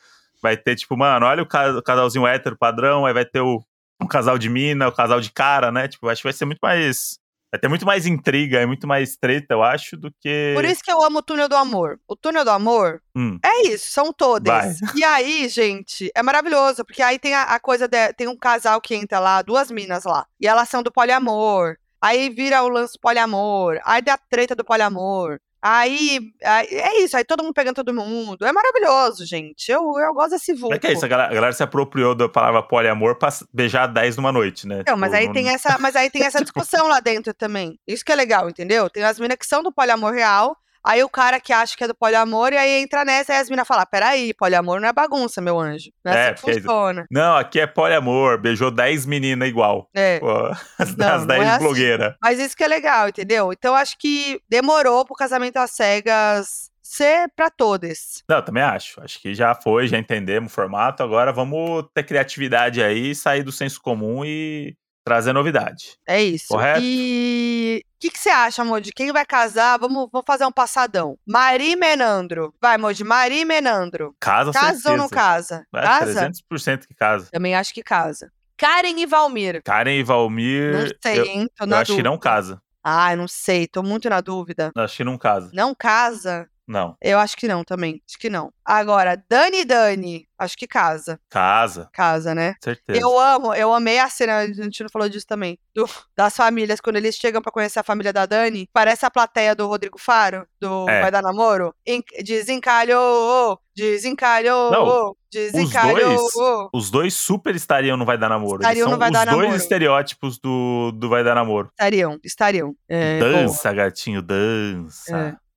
Vai ter, tipo, mano, olha o ca- o casalzinho hétero padrão, aí vai ter o, um casal de mina, o casal de cara, né? Tipo, acho que vai ser muito mais. Vai ter muito mais intriga, é muito mais treta, eu acho, do que. Por isso que eu amo o Túnel do Amor. O Túnel do Amor Hum. é isso, são todas. Vai. E aí, gente, é maravilhoso, porque aí tem a, a coisa de, tem um casal que entra lá, duas minas lá, e elas são do poliamor. Aí vira o lance poliamor, aí dá a treta do poliamor. Aí, aí- é isso, aí todo mundo pegando todo mundo. É maravilhoso, gente. Eu, eu gosto desse vulto. É que é isso, a galera, a galera se apropriou da palavra poliamor pra beijar 10 numa noite, né? Não, mas Tipo, aí não- tem essa, mas aí tem essa discussão lá dentro também. Isso que é legal, entendeu? Tem as minas que são do poliamor real, aí o cara que acha que é do poliamor, e aí entra nessa, e as minas falam: peraí, poliamor não é bagunça, meu anjo. Não é, É, assim que porque- funciona. Não, aqui é poliamor, beijou 10 meninas igual. É. Pô, as, Não, as não 10 é assim. blogueiras. Mas isso que é legal, entendeu? Então acho que demorou pro casamento às cegas ser pra todos. Não, eu também acho. Acho que já foi, já entendemos o formato. Agora vamos ter criatividade aí, sair do senso comum e trazer novidade. É isso. Correto. E que, que você acha, amor, de quem vai casar? Vamos, vamos fazer um passadão. Mari e Menandro. Vai, amor, de Mari e Menandro. Casa, Casa ou não casa? É, Casa? 300% que casa. Também acho que casa. Karen e Valmir. Karen e Valmir. Não sei, eu, hein? Tô eu na acho que não dúvida. casa. Ah, não sei, tô muito na dúvida. Eu acho que não casa. Não casa? Não. Eu acho que não também. Acho que não. Agora, Dani e Dani. Acho que casa. Casa, Casa, né? certeza. Eu amo, eu amei a cena, a gente não falou disso também, do- das famílias, quando eles chegam pra conhecer a família da Dani, parece a plateia do Rodrigo Faro, do É. Vai Dar Namoro. En- Desencalhou, desencalhou, Não, desencalhou. Os dois super estariam no Vai Dar Namoro. Estariam no Vai os Dar dois Namoro. estereótipos do, do Vai Dar Namoro. Estariam, estariam. É, dança, gatinho, dança. É.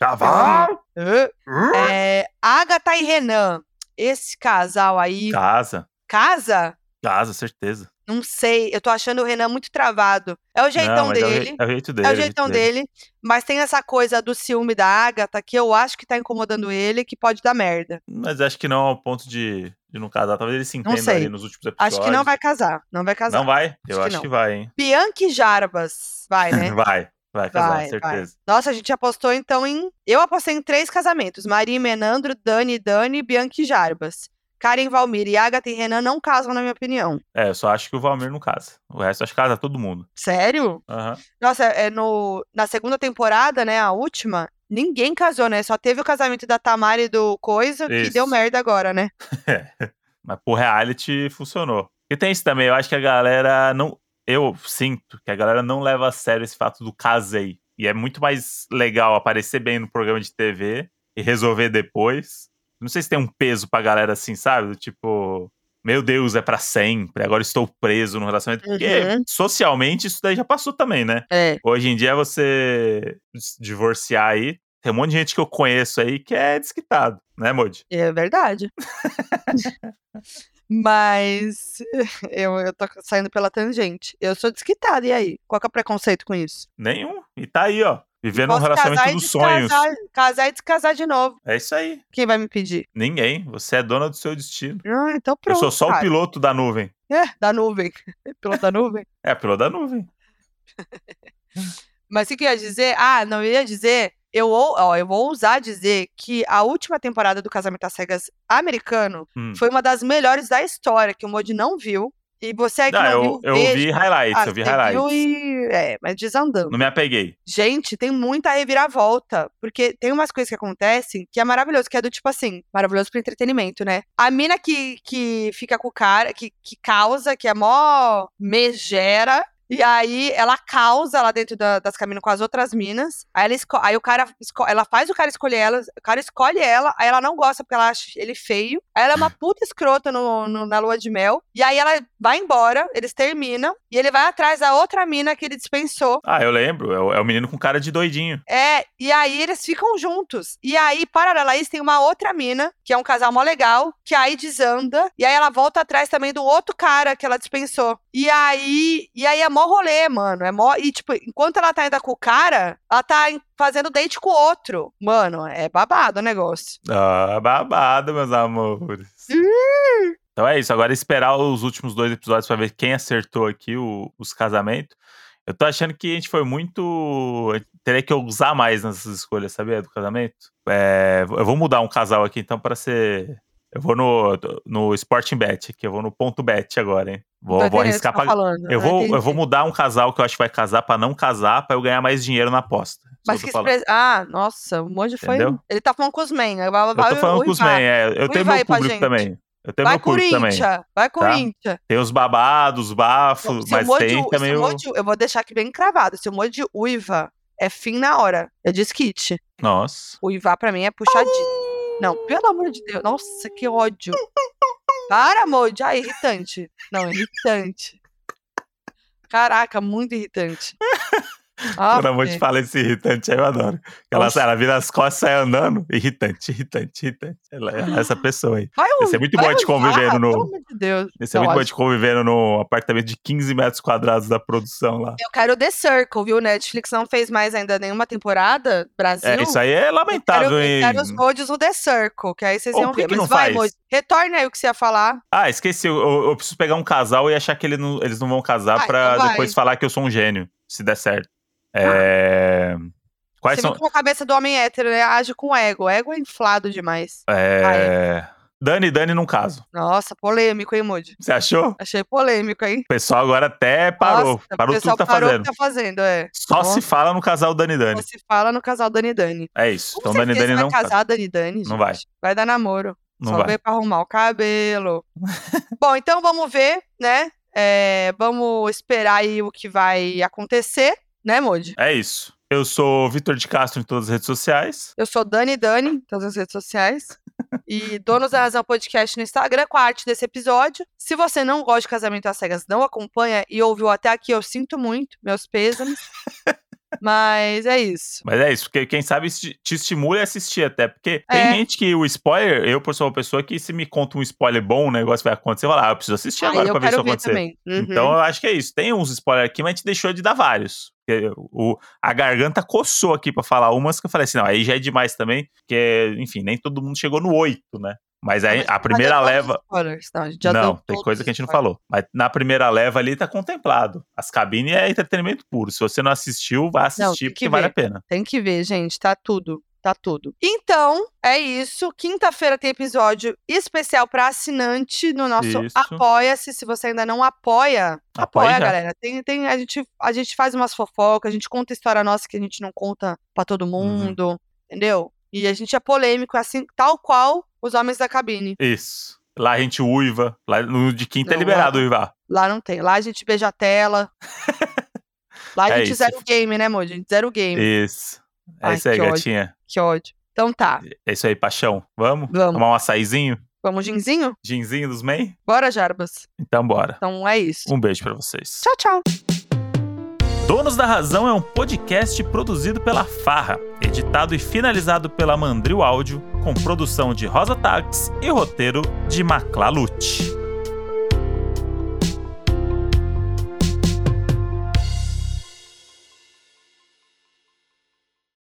Cavalo! É, é, Agatha e Renan, esse casal aí, Casa. casa? Casa, certeza. Não sei, eu tô achando o Renan muito travado. É o jeitão Não, é o dele. É o jeito dele. É o jeitão dele, mas tem essa coisa do ciúme da Agatha que eu acho que tá incomodando ele, que pode dar merda. Mas acho que não ao ponto de, de não casar. Talvez ele se entenda ali nos últimos episódios. Acho que não vai casar, não vai casar. Não vai? Eu que acho não. que vai, hein? Bianca e Jarbas, vai, né? Vai. Vai casar, Vai, certeza. Nossa, a gente apostou então em. Eu apostei em três casamentos: Maria e Menandro, Dani e Dani, Bianca e Jarbas. Karen Valmir e Agatha e Renan não casam, na minha opinião. É, eu só acho que o Valmir não casa. O resto acho que casa todo mundo. Sério? Aham. Nossa, é no, na segunda temporada, né? A última, ninguém casou, né? Só teve o casamento da Tamara e do Coisa, que Isso. deu merda agora, né? Mas pro reality funcionou. E tem isso também, eu acho que a galera não. Eu sinto que a galera não leva a sério esse fato do casei. E é muito mais legal aparecer bem no programa de TV e resolver depois. Não sei se tem um peso pra galera assim, sabe? Do tipo, meu Deus, é pra sempre, agora estou preso no relacionamento. Porque Uhum. socialmente isso daí já passou também, né? É. Hoje em dia você divorciar aí. Tem um monte de gente que eu conheço aí que é desquitado, né, Modi? É verdade. Mas eu, eu tô saindo pela tangente. Eu sou desquitada, e aí? Qual que é o preconceito com isso? Nenhum. E tá aí, ó. Vivendo um relacionamento dos sonhos. Casar e descasar de novo. É isso aí. Quem vai me pedir? Ninguém. Você é dona do seu destino. Ah, então pronto. eu sou só o cara. piloto da nuvem. É, da nuvem. Piloto da nuvem. É, piloto da nuvem. Mas o que eu ia dizer? Ah, não, eu ia dizer. Eu, ó, eu vou ousar dizer que a última temporada do Casamento às Cegas americano Hum. foi uma das melhores da história, que o Modi não viu. E você aí que Não, não, eu, viu, eu vi highlights, Ah, eu vi highlights. viu e... É, mas desandando. Não me apeguei. Gente, tem muita reviravolta. Porque tem umas coisas que acontecem que é maravilhoso, que é do tipo assim, maravilhoso pro entretenimento, né? A mina que, que fica com o cara, que, que causa, que é mó megera. E aí ela causa lá dentro da- das cabinas com as outras minas. Aí, ela esco- aí o cara ela faz o cara escolher ela, o cara escolhe ela, aí ela não gosta porque ela acha ele feio. Aí ela é uma puta escrota no, no- na lua de mel. E aí ela vai embora, eles terminam, e ele vai atrás da outra mina que ele dispensou. Ah, eu lembro. É o, é o menino com cara de doidinho. É, e aí eles ficam juntos. E aí, paralela a isso, tem uma outra mina, que é um casal mó legal, que aí desanda, e aí ela volta atrás também do outro cara que ela dispensou. E aí, e aí mó rolê, mano. É mó. E, tipo, enquanto ela tá ainda com o cara, ela tá fazendo date com o outro. Mano, é babado o negócio. Ah, babado, meus amores. Então é isso. Agora esperar os últimos dois episódios pra ver quem acertou aqui o- os casamentos. Eu tô achando que a gente foi muito. Teria que usar mais nessas escolhas, sabia? Do casamento. É, eu vou mudar um casal aqui, então, pra ser. Eu vou no, no Sporting Bet aqui, eu vou no ponto bet agora, hein? Vou, vou que arriscar tá pra. falando, Eu vou, eu vou mudar um casal que eu acho que vai casar pra não casar, pra eu ganhar mais dinheiro na aposta. Mas eu que falando. Ah, nossa, o Monge foi. Entendeu? Ele tá falando com os men. Eu Eu tô falando com os men, é. Eu tenho meu público também. Eu tenho Vai, meu público também. Vai, Corinthians! Tem os babados, os bafos, mas Moji- tem também o eu vou deixar aqui bem cravado. Se o Moji uiva é fim na hora. É disquite. Nossa. Uivar pra mim é puxadinho. Não, pelo amor de Deus. Nossa, que ódio. Para, Moji. Ah, irritante. Não, irritante. Caraca, muito irritante. Ah, Quando a Monte fala esse irritante aí, eu adoro. Ela, Nossa. ela vira as costas e sai andando. Irritante, irritante, irritante. Ela, ela é essa pessoa aí. vai Esse é muito bom de uivar, convivendo no- de Deus. Esse é muito bom de convivendo no apartamento de 15 metros quadrados da produção lá. Eu quero The Circle, viu? Netflix não fez mais ainda nenhuma temporada. Brasil. É, isso aí é Eu lamentável, quero, eu hein? quero os mods no The Circle, que aí vocês iam ver. que Mas não vai? Moji. Retorna aí o que você ia falar. Ah, esqueci. Eu, eu- eu preciso pegar um casal e achar que ele não- eles não vão casar Vai, pra então depois falar que eu sou um gênio, se der certo. É... Quais você são. a cabeça do homem hétero né? age com ego. O ego é inflado demais. É... Dani, Dani num caso. Nossa, polêmico, hein, Moody? Você achou? Achei polêmico, hein? O pessoal agora até parou. Nossa, parou o pessoal tudo que tá parou fazendo. que tá fazendo, é. Só Nossa, se fala no casal Dani Dani. só se fala no casal Dani Dani. É isso. Com Então Dani Dani vai não casar Dani Dani, Não gente. vai. Vai dar namoro. Não Só vai. veio pra arrumar o cabelo. Bom, então vamos ver, né? É, vamos esperar aí o que vai acontecer, né, Moody? É isso. Eu sou Vitor de Castro em todas as redes sociais. Eu sou Dani Dani, em todas as redes sociais. E Donos da Razão Podcast no Instagram com a arte desse episódio. Se você não gosta de Casamento às Cegas, não acompanha e ouviu até aqui, eu sinto muito, meus pêsames. Mas é isso. Mas é isso, porque quem sabe te estimula a assistir até. Porque tem É. gente que o spoiler, eu por ser uma pessoa que se me conta um spoiler bom, o negócio vai acontecer, eu falo, ah, eu preciso assistir Aí agora pra ver isso ver acontecer. Uhum. Então eu acho que é isso. Tem uns spoilers aqui, mas a gente deixou de dar vários. O, a garganta coçou aqui pra falar umas que eu falei assim, não, aí já é demais também, porque, enfim, nem todo mundo chegou no 8, né? Mas aí a primeira os leva. Não, já não, tem coisa que a gente não falou. Mas na primeira leva ali tá contemplado. As cabines é entretenimento puro. Se você não assistiu, vá assistir, que porque vale ver. a pena. Tem que ver, gente. Tá tudo. Tá tudo. Então, é isso. Quinta-feira tem episódio especial para assinante no nosso. Apoia-se. Se você ainda não apoia, apoia, já. galera. Tem, tem, a, gente, a gente faz umas fofocas, a gente conta história nossa que a gente não conta pra todo Uhum. mundo, entendeu? E a gente é polêmico, assim, tal qual os homens da cabine. Isso. Lá a gente uiva. Lá no de quinta é Não, liberado lá- uivar. Lá não tem. Lá a gente beija a tela. Lá a É gente isso. zero game, né, Moji? A gente zero game. Isso. É Ai, isso aí, que ódio. gatinha. Que ódio. Então tá. É isso aí, paixão. Vamos? Vamos. Tomar um açaizinho? Vamos, Ginzinho? Ginzinho dos MEI? Bora, Jarbas. Então bora. Então é isso. Um beijo pra vocês. Tchau, tchau. Donos da Razão é um podcast produzido pela Farra, editado e finalizado pela Mandril Áudio, com produção de Rosa Tags e roteiro de Maclalute.